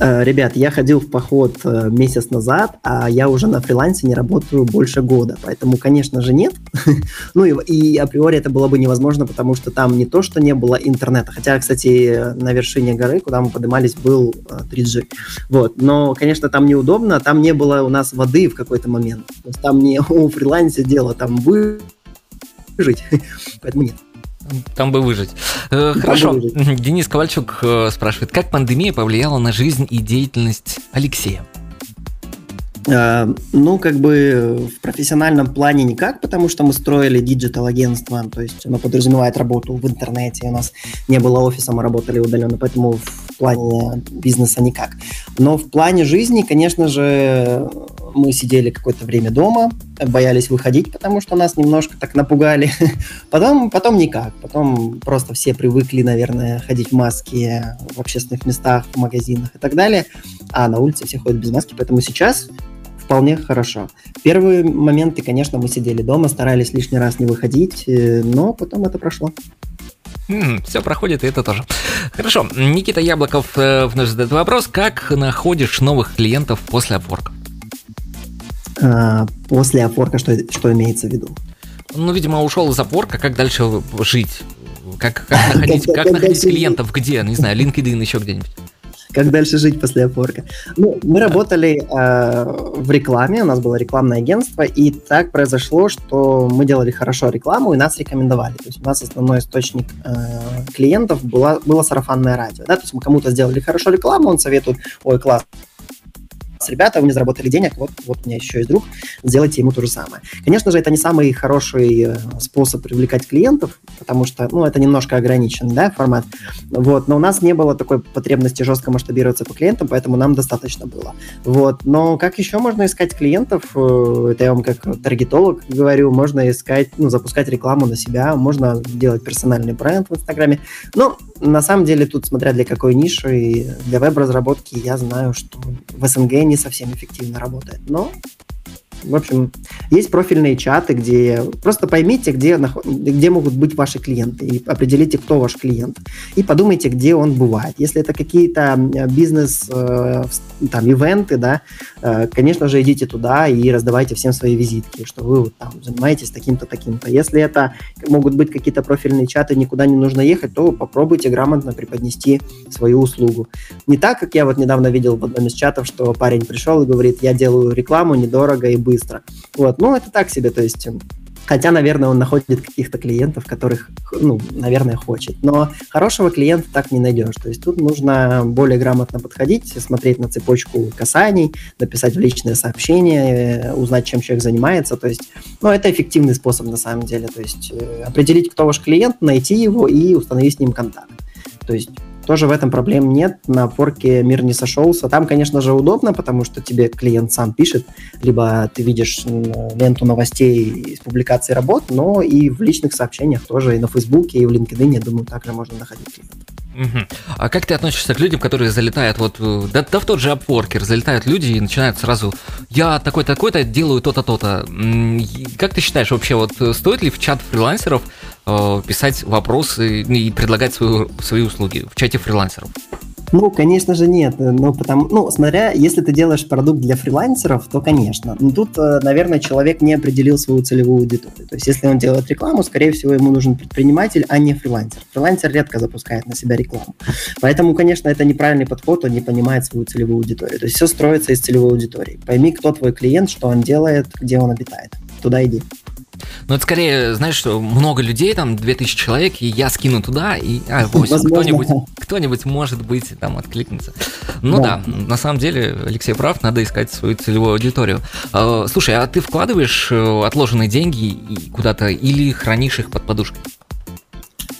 Э, ребят, я ходил в поход э, месяц назад, а я уже на фрилансе не работаю больше года, поэтому, конечно же, нет. [laughs] ну и, и априори это было бы невозможно, потому что там не то, что не было интернета, хотя, кстати, на вершине горы, куда мы поднимались, был 3G. Э, вот, но, конечно, там неудобно, там не было у нас воды в какой-то момент. То есть там не [laughs] у фрилансе дело, там выжить, [laughs] поэтому нет там бы выжить. Э, хорошо. Бы выжить. Денис Ковальчук э, спрашивает, как пандемия повлияла на жизнь и деятельность Алексея? А, ну, как бы в профессиональном плане никак, потому что мы строили digital-агентство, то есть оно подразумевает работу в интернете, у нас не было офиса, мы работали удаленно, поэтому в плане бизнеса никак. Но в плане жизни, конечно же, мы сидели какое-то время дома, боялись выходить, потому что нас немножко так напугали. [laughs] Потом, потом никак. Потом просто все привыкли, наверное, ходить в маске в общественных местах, в магазинах и так далее. А на улице все ходят без маски. Поэтому сейчас вполне хорошо. Первые моменты, конечно, мы сидели дома, старались лишний раз не выходить, э, но потом это прошло. Все проходит, и это тоже. Хорошо. Никита Яблоков э, вновь задает вопрос. Как находишь новых клиентов после опорка? А, после опорка что, что имеется в виду? Ну, видимо, ушел из опорка. Как дальше жить? Как, как [laughs] находить, как находить клиентов? Где? Не знаю, LinkedIn, еще где-нибудь как дальше жить после опорка. Ну, мы работали э, в рекламе, у нас было рекламное агентство, и так произошло, что мы делали хорошо рекламу, и нас рекомендовали. То есть у нас основной источник э, клиентов была, было сарафанное радио. Да? То есть мы кому-то сделали хорошо рекламу, он советует, ой, класс, ребята, вы не заработали денег, вот, вот у меня еще есть друг, сделайте ему то же самое. Конечно же, это не самый хороший э, способ привлекать клиентов, потому что, ну, это немножко ограниченный, да, формат, вот, но у нас не было такой потребности жестко масштабироваться по клиентам, поэтому нам достаточно было, вот, но как еще можно искать клиентов, э, это я вам как таргетолог говорю, можно искать, ну, запускать рекламу на себя, можно делать персональный бренд в Инстаграме, но на самом деле тут, смотря для какой ниши, для веб-разработки я знаю, что в СНГ не совсем эффективно работает. Но в общем, есть профильные чаты, где просто поймите, где, где могут быть ваши клиенты, и определите, кто ваш клиент, и подумайте, где он бывает. Если это какие-то бизнес, э, там, ивенты, да, э, конечно же, идите туда и раздавайте всем свои визитки, что вы вот, там занимаетесь таким-то, таким-то. Если это могут быть какие-то профильные чаты, никуда не нужно ехать, то попробуйте грамотно преподнести свою услугу. Не так, как я вот недавно видел в одном из чатов, что парень пришел и говорит, я делаю рекламу недорого и быстро. Вот, ну, это так себе, то есть Хотя, наверное, он находит каких-то клиентов, которых, ну, наверное, хочет. Но хорошего клиента так не найдешь. То есть тут нужно более грамотно подходить, смотреть на цепочку касаний, написать в личное сообщение, э, узнать, чем человек занимается. То есть, ну, это эффективный способ на самом деле. То есть э, определить, кто ваш клиент, найти его и установить с ним контакт. То есть тоже в этом проблем нет. На форке мир не сошелся. Там, конечно же, удобно, потому что тебе клиент сам пишет, либо ты видишь ленту новостей из публикации работ, но и в личных сообщениях тоже, и на Фейсбуке, и в LinkedIn, я думаю, также можно находить клиентов. Угу. А как ты относишься к людям, которые залетают вот э, да, да в тот же Upworker, залетают люди и начинают сразу я такой такой-то делаю то-то то-то. Как ты считаешь вообще вот э, стоит ли в чат фрилансеров э, писать вопросы и предлагать свою, свои услуги в чате фрилансеров? Ну, конечно же, нет. Ну, потому, ну, смотря, если ты делаешь продукт для фрилансеров, то, конечно. Но тут, э, наверное, человек не определил свою целевую аудиторию. То есть, если он делает рекламу, скорее всего, ему нужен предприниматель, а не фрилансер. Фрилансер редко запускает на себя рекламу. Поэтому, конечно, это неправильный подход, он не понимает свою целевую аудиторию. То есть, все строится из целевой аудитории. Пойми, кто твой клиент, что он делает, где он обитает. Туда иди. Ну, это скорее, знаешь, что много людей, там 2000 человек, и я скину туда, и а, 8, кто-нибудь, кто-нибудь, может быть, там откликнется. Ну да. да, на самом деле, Алексей прав, надо искать свою целевую аудиторию. А, слушай, а ты вкладываешь э, отложенные деньги куда-то или хранишь их под подушкой?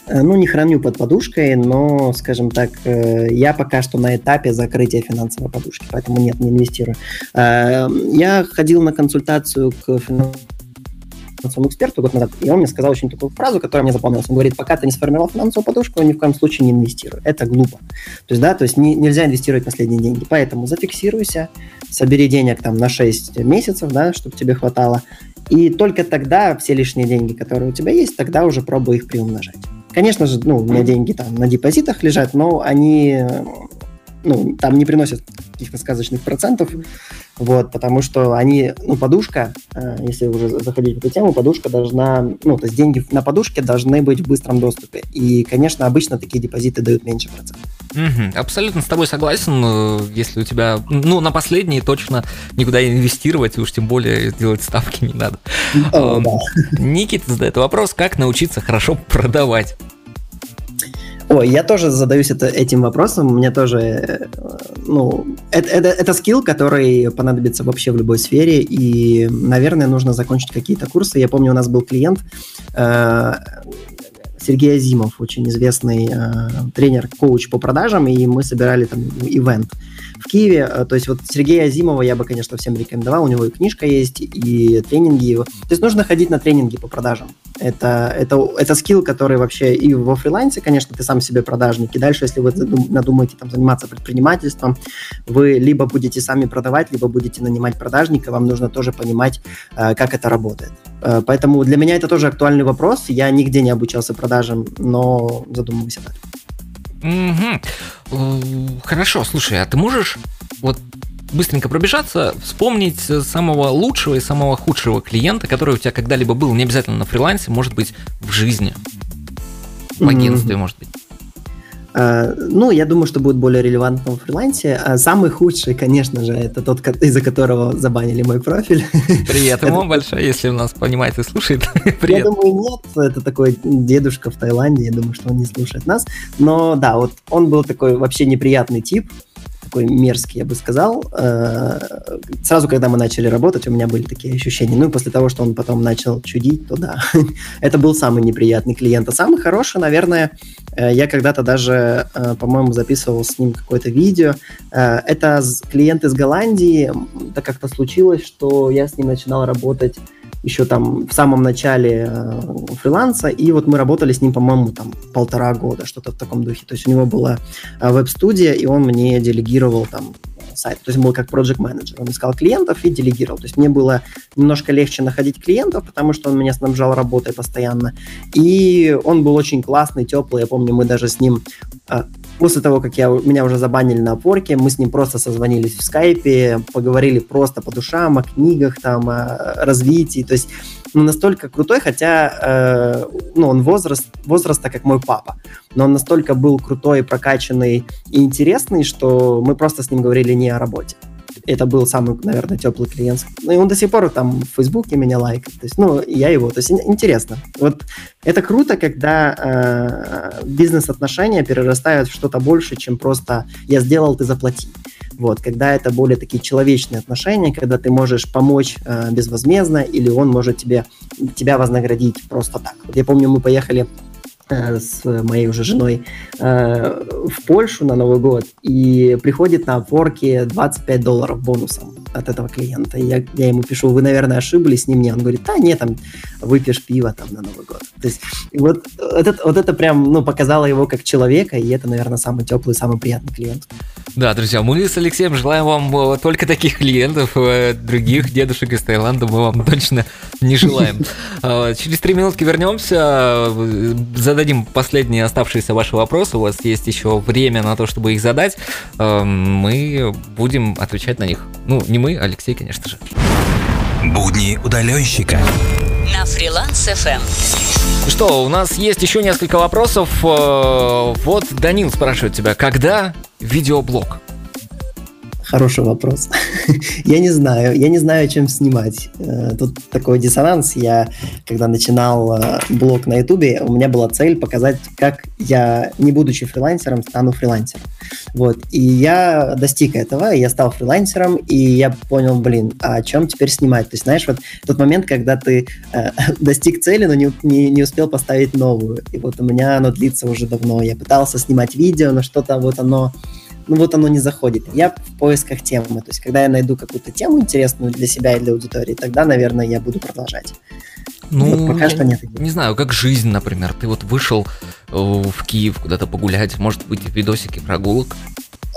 Э, ну, не храню под подушкой, но, скажем так, э, я пока что на этапе закрытия финансовой подушки, поэтому нет, не инвестирую. Я ходил на консультацию к финансовому финансовому эксперту год назад, и он мне сказал очень такую фразу, которая мне запомнилась. Он говорит, пока ты не сформировал финансовую подушку, ни в коем случае не инвестируй. Это глупо. То есть, да, то есть не, нельзя инвестировать последние деньги. Поэтому зафиксируйся, собери денег там на 6 месяцев, да, чтобы тебе хватало, и только тогда все лишние деньги, которые у тебя есть, тогда уже пробуй их приумножать. Конечно же, ну, у меня деньги там на депозитах лежат, но они ну, там не приносят каких-то сказочных процентов, вот, потому что они, ну, подушка, э, если уже заходить в эту тему, подушка должна, ну, то есть деньги на подушке должны быть в быстром доступе. И, конечно, обычно такие депозиты дают меньше процентов. Угу, абсолютно с тобой согласен. Э, если у тебя, ну, на последние точно никуда инвестировать, уж тем более делать ставки не надо. О, да. Никита задает вопрос, как научиться хорошо продавать. Ой, я тоже задаюсь это, этим вопросом. Меня тоже, э, ну, это, это, это скилл, который понадобится вообще в любой сфере, и, наверное, нужно закончить какие-то курсы. Я помню, у нас был клиент, э, Сергей Азимов, очень известный э, тренер-коуч по продажам, и мы собирали там ивент в Киеве. Э, то есть вот Сергея Азимова я бы, конечно, всем рекомендовал. У него и книжка есть, и тренинги его. То есть нужно ходить на тренинги по продажам. Это, это, это скилл, который вообще и во фрилансе, конечно, ты сам себе продажник. И дальше, если вы надумаете там, заниматься предпринимательством, вы либо будете сами продавать, либо будете нанимать продажника. Вам нужно тоже понимать, э, как это работает. Э, поэтому для меня это тоже актуальный вопрос. Я нигде не обучался продажам, но задумываюсь об этом. Угу. Хорошо, слушай, а ты можешь вот быстренько пробежаться, вспомнить самого лучшего и самого худшего клиента, который у тебя когда-либо был, не обязательно на фрилансе, может быть, в жизни, в агентстве, mm-hmm. может быть. Uh, ну, я думаю, что будет более релевантно в фрилансе. Uh, самый худший, конечно же, это тот, из-за которого забанили мой профиль. [laughs] Привет ему большое, если он нас понимает и слушает. [laughs] Привет. Я думаю, нет. Это такой дедушка в Таиланде, я думаю, что он не слушает нас. Но да, вот он был такой вообще неприятный тип такой мерзкий, я бы сказал. Э, сразу, когда мы начали работать, у меня были такие ощущения. Ну и после того, что он потом начал чудить, то да, [laughs] это был самый неприятный клиент. А самый хороший, наверное, э, я когда-то даже, э, по-моему, записывал с ним какое-то видео. Это клиент из Голландии. Так как-то случилось, что я с ним начинал работать еще там в самом начале э, фриланса, и вот мы работали с ним, по-моему, там полтора года, что-то в таком духе. То есть у него была э, веб-студия, и он мне делегировал там сайт. То есть был как project менеджер Он искал клиентов и делегировал. То есть мне было немножко легче находить клиентов, потому что он меня снабжал работой постоянно. И он был очень классный, теплый. Я помню, мы даже с ним э, После того, как я, меня уже забанили на опорке, мы с ним просто созвонились в скайпе, поговорили просто по душам, о книгах, там, о развитии. То есть ну, настолько крутой, хотя э, ну, он возраст, возраста как мой папа. Но он настолько был крутой, прокачанный и интересный, что мы просто с ним говорили не о работе это был самый, наверное, теплый клиент. Ну, и он до сих пор там в Фейсбуке меня лайкает. То есть, ну, я его. То есть, интересно. Вот это круто, когда э, бизнес-отношения перерастают в что-то больше, чем просто «я сделал, ты заплати». Вот, когда это более такие человечные отношения, когда ты можешь помочь э, безвозмездно, или он может тебе, тебя вознаградить просто так. Вот я помню, мы поехали с моей уже женой э, в Польшу на Новый год, и приходит на опорке 25 долларов бонусом от этого клиента. Я, я ему пишу, вы, наверное, ошиблись, не мне. Он говорит, да, нет, там, выпьешь пиво там на Новый год. То есть вот, вот, это, вот это прям, ну, показало его как человека, и это, наверное, самый теплый, самый приятный клиент. Да, друзья, мы с Алексеем желаем вам э, только таких клиентов, э, других дедушек из Таиланда мы вам точно не желаем. Э, [laughs] через три минутки вернемся, зададим последние оставшиеся ваши вопросы, у вас есть еще время на то, чтобы их задать, мы будем отвечать на них. Ну, не мы, Алексей, конечно же. Будни удаленщика. На фриланс FM. Что, у нас есть еще несколько вопросов. Вот Данил спрашивает тебя, когда видеоблог? Хороший вопрос. [laughs] я не знаю, я не знаю, чем снимать. Э, тут такой диссонанс. Я, когда начинал э, блог на Ютубе, у меня была цель показать, как я, не будучи фрилансером, стану фрилансером. Вот. И я достиг этого, я стал фрилансером, и я понял, блин, а о чем теперь снимать? То есть, знаешь, вот тот момент, когда ты э, [laughs] достиг цели, но не, не, не успел поставить новую. И вот у меня оно длится уже давно. Я пытался снимать видео, но что-то вот оно ну вот оно не заходит. Я в поисках темы. То есть, когда я найду какую-то тему интересную для себя и для аудитории, тогда, наверное, я буду продолжать. Ну, вот пока что нет. Не знаю, как жизнь, например. Ты вот вышел э, в Киев куда-то погулять, может быть, видосики прогулок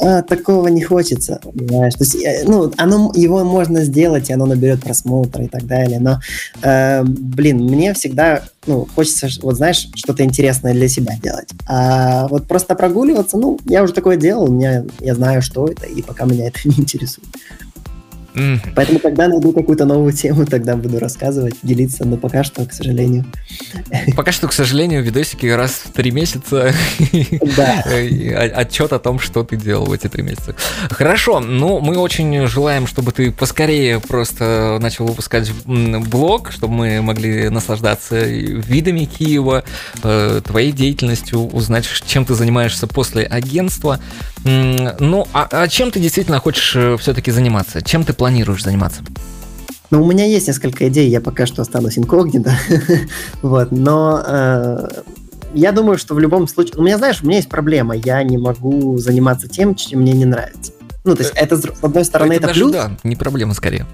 а, такого не хочется, понимаешь? То есть, э, ну, оно, его можно сделать, и оно наберет просмотры и так далее, но, э, блин, мне всегда, ну, хочется, вот знаешь, что-то интересное для себя делать. А вот просто прогуливаться, ну, я уже такое делал, меня, я знаю, что это, и пока меня это [laughs] не интересует. Mm. Поэтому когда найду какую-то новую тему, тогда буду рассказывать, делиться, но пока что, к сожалению. Пока что, к сожалению, видосики раз в три месяца. Да. Отчет о том, что ты делал в эти три месяца. Хорошо, ну, мы очень желаем, чтобы ты поскорее просто начал выпускать блог, чтобы мы могли наслаждаться видами Киева, э, твоей деятельностью, узнать, чем ты занимаешься после агентства. Ну, а, а чем ты действительно хочешь э, все-таки заниматься? Чем ты планируешь заниматься? Ну, у меня есть несколько идей, я пока что останусь инкогнито, [laughs] вот, но э, я думаю, что в любом случае... У меня, знаешь, у меня есть проблема, я не могу заниматься тем, чем мне не нравится. Ну, то есть это, с одной стороны, это, это даже, плюс. да, не проблема скорее.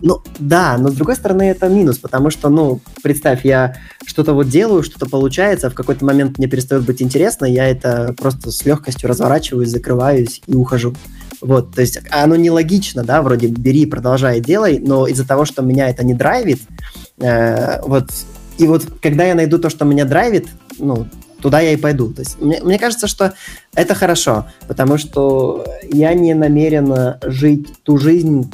Ну, да, но с другой стороны это минус, потому что, ну, представь, я что-то вот делаю, что-то получается, в какой-то момент мне перестает быть интересно, я это просто с легкостью разворачиваюсь, закрываюсь и ухожу. Вот, то есть оно нелогично, да, вроде бери, продолжай, делай, но из-за того, что меня это не драйвит, э, вот, и вот когда я найду то, что меня драйвит, ну, туда я и пойду. То есть мне, мне кажется, что это хорошо, потому что я не намерен жить ту жизнь,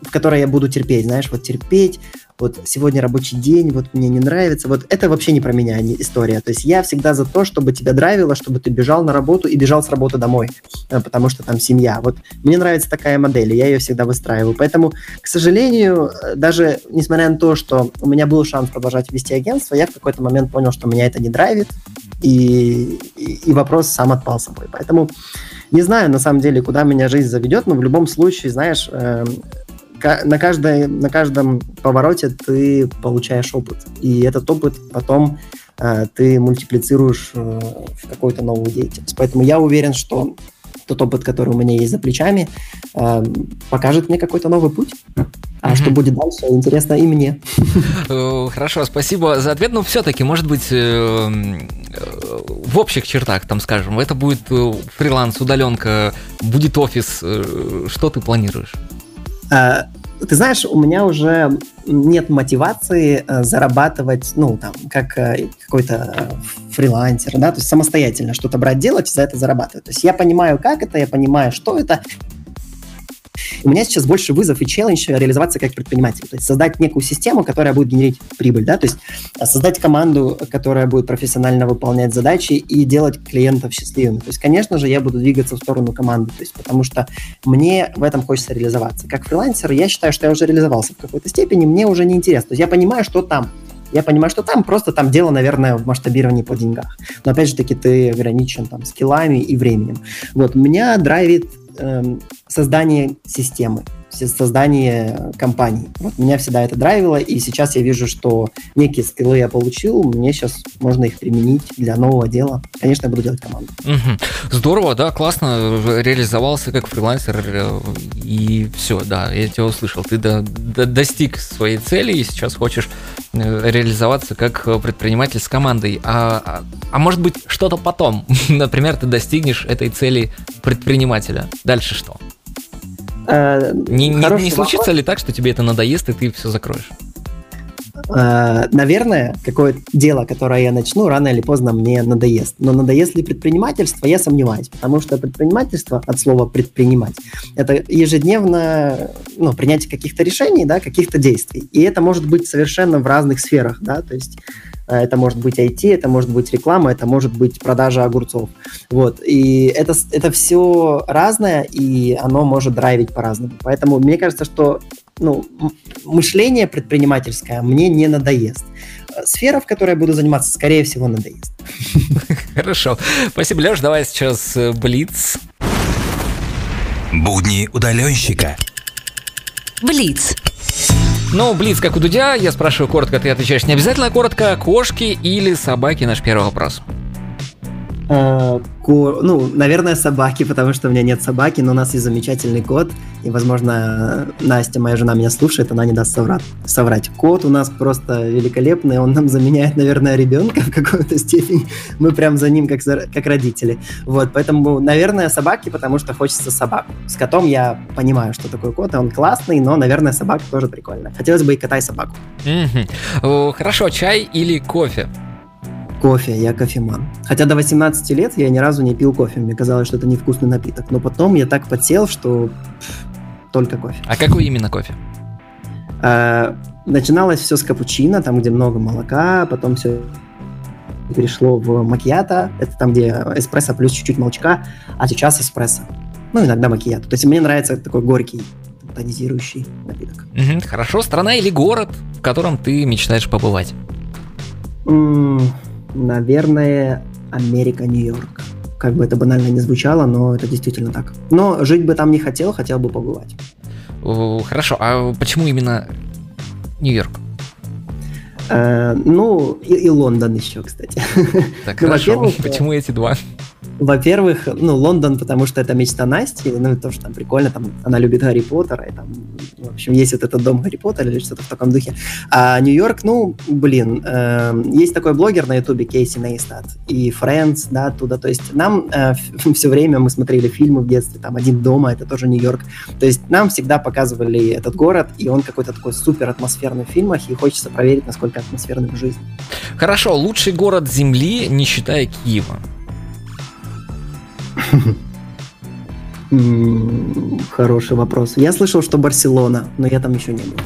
в которой я буду терпеть, знаешь, вот терпеть, вот сегодня рабочий день, вот мне не нравится, вот это вообще не про меня не история. То есть я всегда за то, чтобы тебя драйвило, чтобы ты бежал на работу и бежал с работы домой, э, потому что там семья. Вот мне нравится такая модель, и я ее всегда выстраиваю. Поэтому, к сожалению, э, даже несмотря на то, что у меня был шанс продолжать вести агентство, я в какой-то момент понял, что меня это не драйвит, и, и, и вопрос сам отпал собой. Поэтому не знаю, на самом деле, куда меня жизнь заведет, но в любом случае, знаешь, э, на, каждой, на каждом повороте ты получаешь опыт. И этот опыт потом э, ты мультиплицируешь э, в какую-то новую деятельность. Поэтому я уверен, что тот опыт, который у меня есть за плечами, э, покажет мне какой-то новый путь. А mm-hmm. что будет дальше, интересно и мне. Э, хорошо, спасибо за ответ. Но все-таки, может быть, э, э, в общих чертах, там скажем, это будет фриланс, удаленка, будет офис. Что ты планируешь? А, ты знаешь, у меня уже нет мотивации э, зарабатывать, ну, там, как э, какой-то э, фрилансер, да, то есть самостоятельно что-то брать, делать и за это зарабатывать. То есть я понимаю, как это, я понимаю, что это, у меня сейчас больше вызов и челлендж реализоваться как предприниматель. То есть создать некую систему, которая будет генерить прибыль, да, то есть а, создать команду, которая будет профессионально выполнять задачи и делать клиентов счастливыми. То есть, конечно же, я буду двигаться в сторону команды, то есть потому что мне в этом хочется реализоваться. Как фрилансер я считаю, что я уже реализовался в какой-то степени, мне уже не интересно. То есть я понимаю, что там. Я понимаю, что там просто там дело, наверное, в масштабировании по деньгах. Но опять же таки ты ограничен там скиллами и временем. Вот меня драйвит эм, создание системы. Создание компаний. Вот меня всегда это драйвило, и сейчас я вижу, что некие скиллы я получил, мне сейчас можно их применить для нового дела. Конечно, я буду делать команду. Угу. Здорово, да, классно реализовался как фрилансер, э, и все, да, я тебя услышал. Ты до, до, достиг своей цели и сейчас хочешь э, реализоваться как предприниматель с командой. А, а, а может быть что-то потом? [laughs] Например, ты достигнешь этой цели предпринимателя. Дальше что? Э, не, не, не случится ли так, что тебе это надоест, и ты все закроешь? Э, наверное, какое дело, которое я начну, рано или поздно мне надоест. Но надоест ли предпринимательство, я сомневаюсь, потому что предпринимательство от слова предпринимать это ежедневно ну, принятие каких-то решений, да, каких-то действий. И это может быть совершенно в разных сферах, да, то есть э, это может быть IT, это может быть реклама, это может быть продажа огурцов. Вот. И это, это все разное, и оно может драйвить по-разному. Поэтому мне кажется, что ну, мышление предпринимательское мне не надоест. Сфера, в которой я буду заниматься, скорее всего, надоест. [laughs] Хорошо. Спасибо, Леш. Давай сейчас э, Блиц. Будни удаленщика. Блиц. Ну, Блиц, как у Дудя, я спрашиваю коротко, ты отвечаешь не обязательно коротко, кошки или собаки, наш первый вопрос. Э, ко... Ну, наверное, собаки, потому что у меня нет собаки, но у нас есть замечательный кот, и, возможно, Настя, моя жена, меня слушает, она не даст соврать. соврать. Кот у нас просто великолепный, он нам заменяет, наверное, ребенка в какой-то степени. Мы прям за ним как, за... как родители. Вот, поэтому, наверное, собаки, потому что хочется собак. С котом я понимаю, что такое кот, и он классный, но, наверное, собака тоже прикольная. Хотелось бы и кота, и собаку. Хорошо, чай или кофе? Кофе, я кофеман. Хотя до 18 лет я ни разу не пил кофе. Мне казалось, что это невкусный напиток. Но потом я так подсел, что только кофе. А какой именно кофе? А, начиналось все с капучино, там, где много молока, потом все перешло в макьято, это там, где эспрессо плюс чуть-чуть молочка, а сейчас эспрессо. Ну, иногда макьято. То есть мне нравится такой горький, тонизирующий напиток. Угу, хорошо. Страна или город, в котором ты мечтаешь побывать? Наверное, Америка, Нью-Йорк. Как бы это банально не звучало, но это действительно так. Но жить бы там не хотел, хотел бы побывать. Хорошо, а почему именно Нью-Йорк? Э, ну, и, и Лондон еще, кстати. Так, ну, хорошо. Почему эти два? Во-первых, ну, Лондон, потому что это мечта Насти, ну, то, что там прикольно, там, она любит Гарри Поттера, и там, в общем, есть вот этот дом Гарри Поттера или что-то в таком духе. А Нью-Йорк, ну, блин, э, есть такой блогер на ютубе Кейси Нейстат, и Friends, да, оттуда, то есть нам э, [laughs] все время мы смотрели фильмы в детстве, там, «Один дома», это тоже Нью-Йорк, то есть нам всегда показывали этот город, и он какой-то такой супер атмосферный в фильмах, и хочется проверить, насколько атмосферный в жизни. Хорошо, лучший город Земли, не считая Киева. Хороший вопрос. Я слышал, что Барселона, но я там еще не был.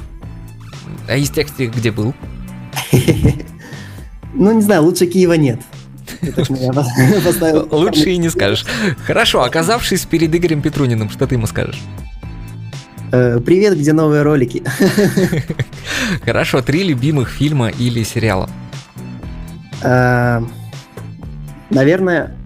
А из тех, где был? [laughs] Ну, не знаю, лучше Киева нет. [laughs] [laughs] Лучше и не скажешь. Хорошо, оказавшись перед Игорем Петруниным, что ты ему скажешь? Э, привет, где новые ролики? Хорошо, три любимых фильма или сериала? Э, наверное,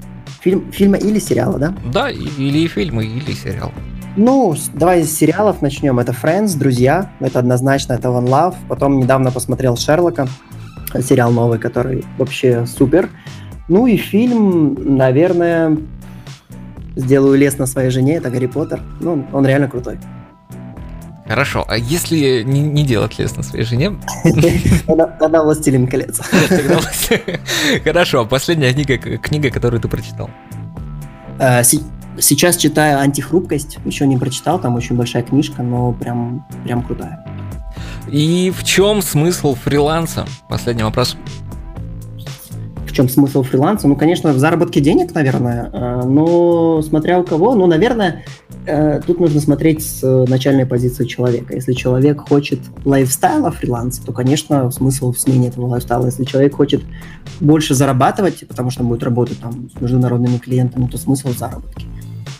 Фильм, фильма или сериала, да? Да, или фильмы, или сериал. Ну, давай с сериалов начнем. Это Friends, Друзья. Это однозначно, это One Love. Потом недавно посмотрел Шерлока, сериал новый, который вообще супер. Ну и фильм, наверное, сделаю лес на своей жене, это Гарри Поттер. Ну, он реально крутой. Хорошо, а если не, не делать лес на своей жене? Тогда «Властелин колец». Хорошо, а последняя книга, книга, которую ты прочитал? А, сейчас читаю «Антихрупкость», еще не прочитал, там очень большая книжка, но прям, прям крутая. И в чем смысл фриланса? Последний вопрос чем смысл фриланса? Ну, конечно, в заработке денег, наверное, э, но смотря у кого, ну, наверное, тут нужно смотреть с начальной позиции человека. Если человек хочет лайфстайла фриланса, то, конечно, смысл в смене этого лайфстайла. Если человек хочет больше зарабатывать, потому что он будет работать там с международными клиентами, то смысл в заработке.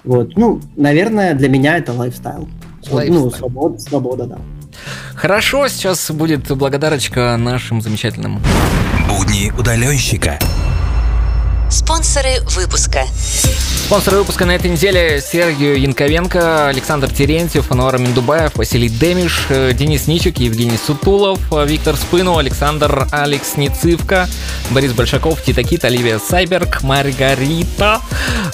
Вот, ну, наверное, для меня это lifestyle. lifestyle. Ну, свобода, свобода, да. Хорошо, сейчас будет благодарочка нашим замечательным. Будни удаленщика. Спонсоры выпуска. Спонсоры выпуска на этой неделе Сергей Янковенко, Александр Терентьев, Ануар Миндубаев, Василий Демиш, э, Денис Ничик, Евгений Сутулов, э, Виктор Спыну, Александр Алекс Ницивка, Борис Большаков, Титакит, Оливия Сайберг, Маргарита,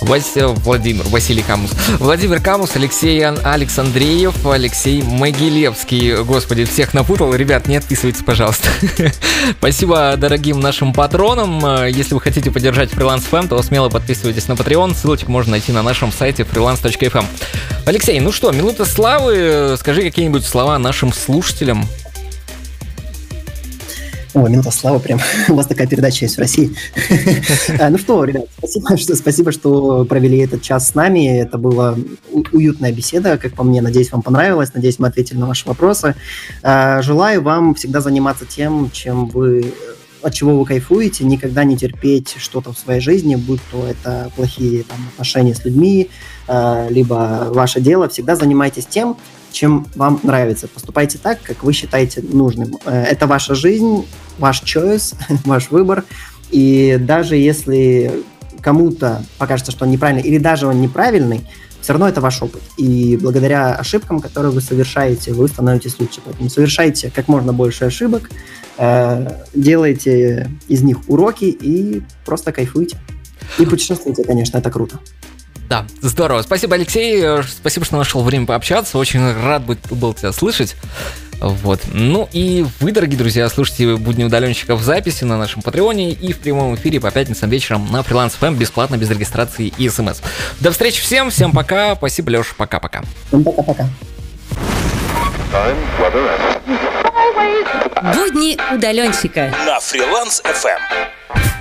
Вася, Владимир, Василий Камус, Владимир Камус, Алексей Алекс Андреев, Алексей Могилевский. Господи, всех напутал. Ребят, не отписывайтесь, пожалуйста. [laughs] Спасибо дорогим нашим патронам. Э, если вы хотите поддержать FM, то смело подписывайтесь на Patreon. Ссылочку можно найти на нашем сайте freelance.fm. Алексей, ну что, минута славы. Скажи какие-нибудь слова нашим слушателям. О, минута славы, прям [laughs] у вас такая передача есть в России. [laughs] А, ну что, ребят, спасибо [laughs] что, спасибо, что провели этот час с нами. Это была уютная беседа, как по мне. Надеюсь, вам понравилось. Надеюсь, мы ответили на ваши вопросы. А, желаю вам всегда заниматься тем, чем вы от чего вы кайфуете, никогда не терпеть что-то в своей жизни, будь то это плохие там, отношения с людьми, э, либо ваше дело, всегда занимайтесь тем, чем вам нравится. Поступайте так, как вы считаете нужным. Э, это ваша жизнь, ваш choice, [laughs] ваш выбор. И даже если кому-то покажется, что он неправильный, или даже он неправильный, все равно это ваш опыт. И благодаря ошибкам, которые вы совершаете, вы становитесь лучше. Поэтому совершайте как можно больше ошибок, э, делайте из них уроки и просто кайфуйте. И путешествуйте, конечно, это круто. Да, здорово. Спасибо, Алексей. Спасибо, что нашел время пообщаться. Очень рад был тебя слышать. Вот. Ну и вы, дорогие друзья, слушайте «Будни удаленщика» в записи на нашем Патреоне и в прямом эфире по пятницам вечером на Freelance FM бесплатно, без регистрации и смс. До встречи всем, всем пока. Спасибо, Леш, пока-пока. Пока-пока. Будни удаленщика На Freelance FM.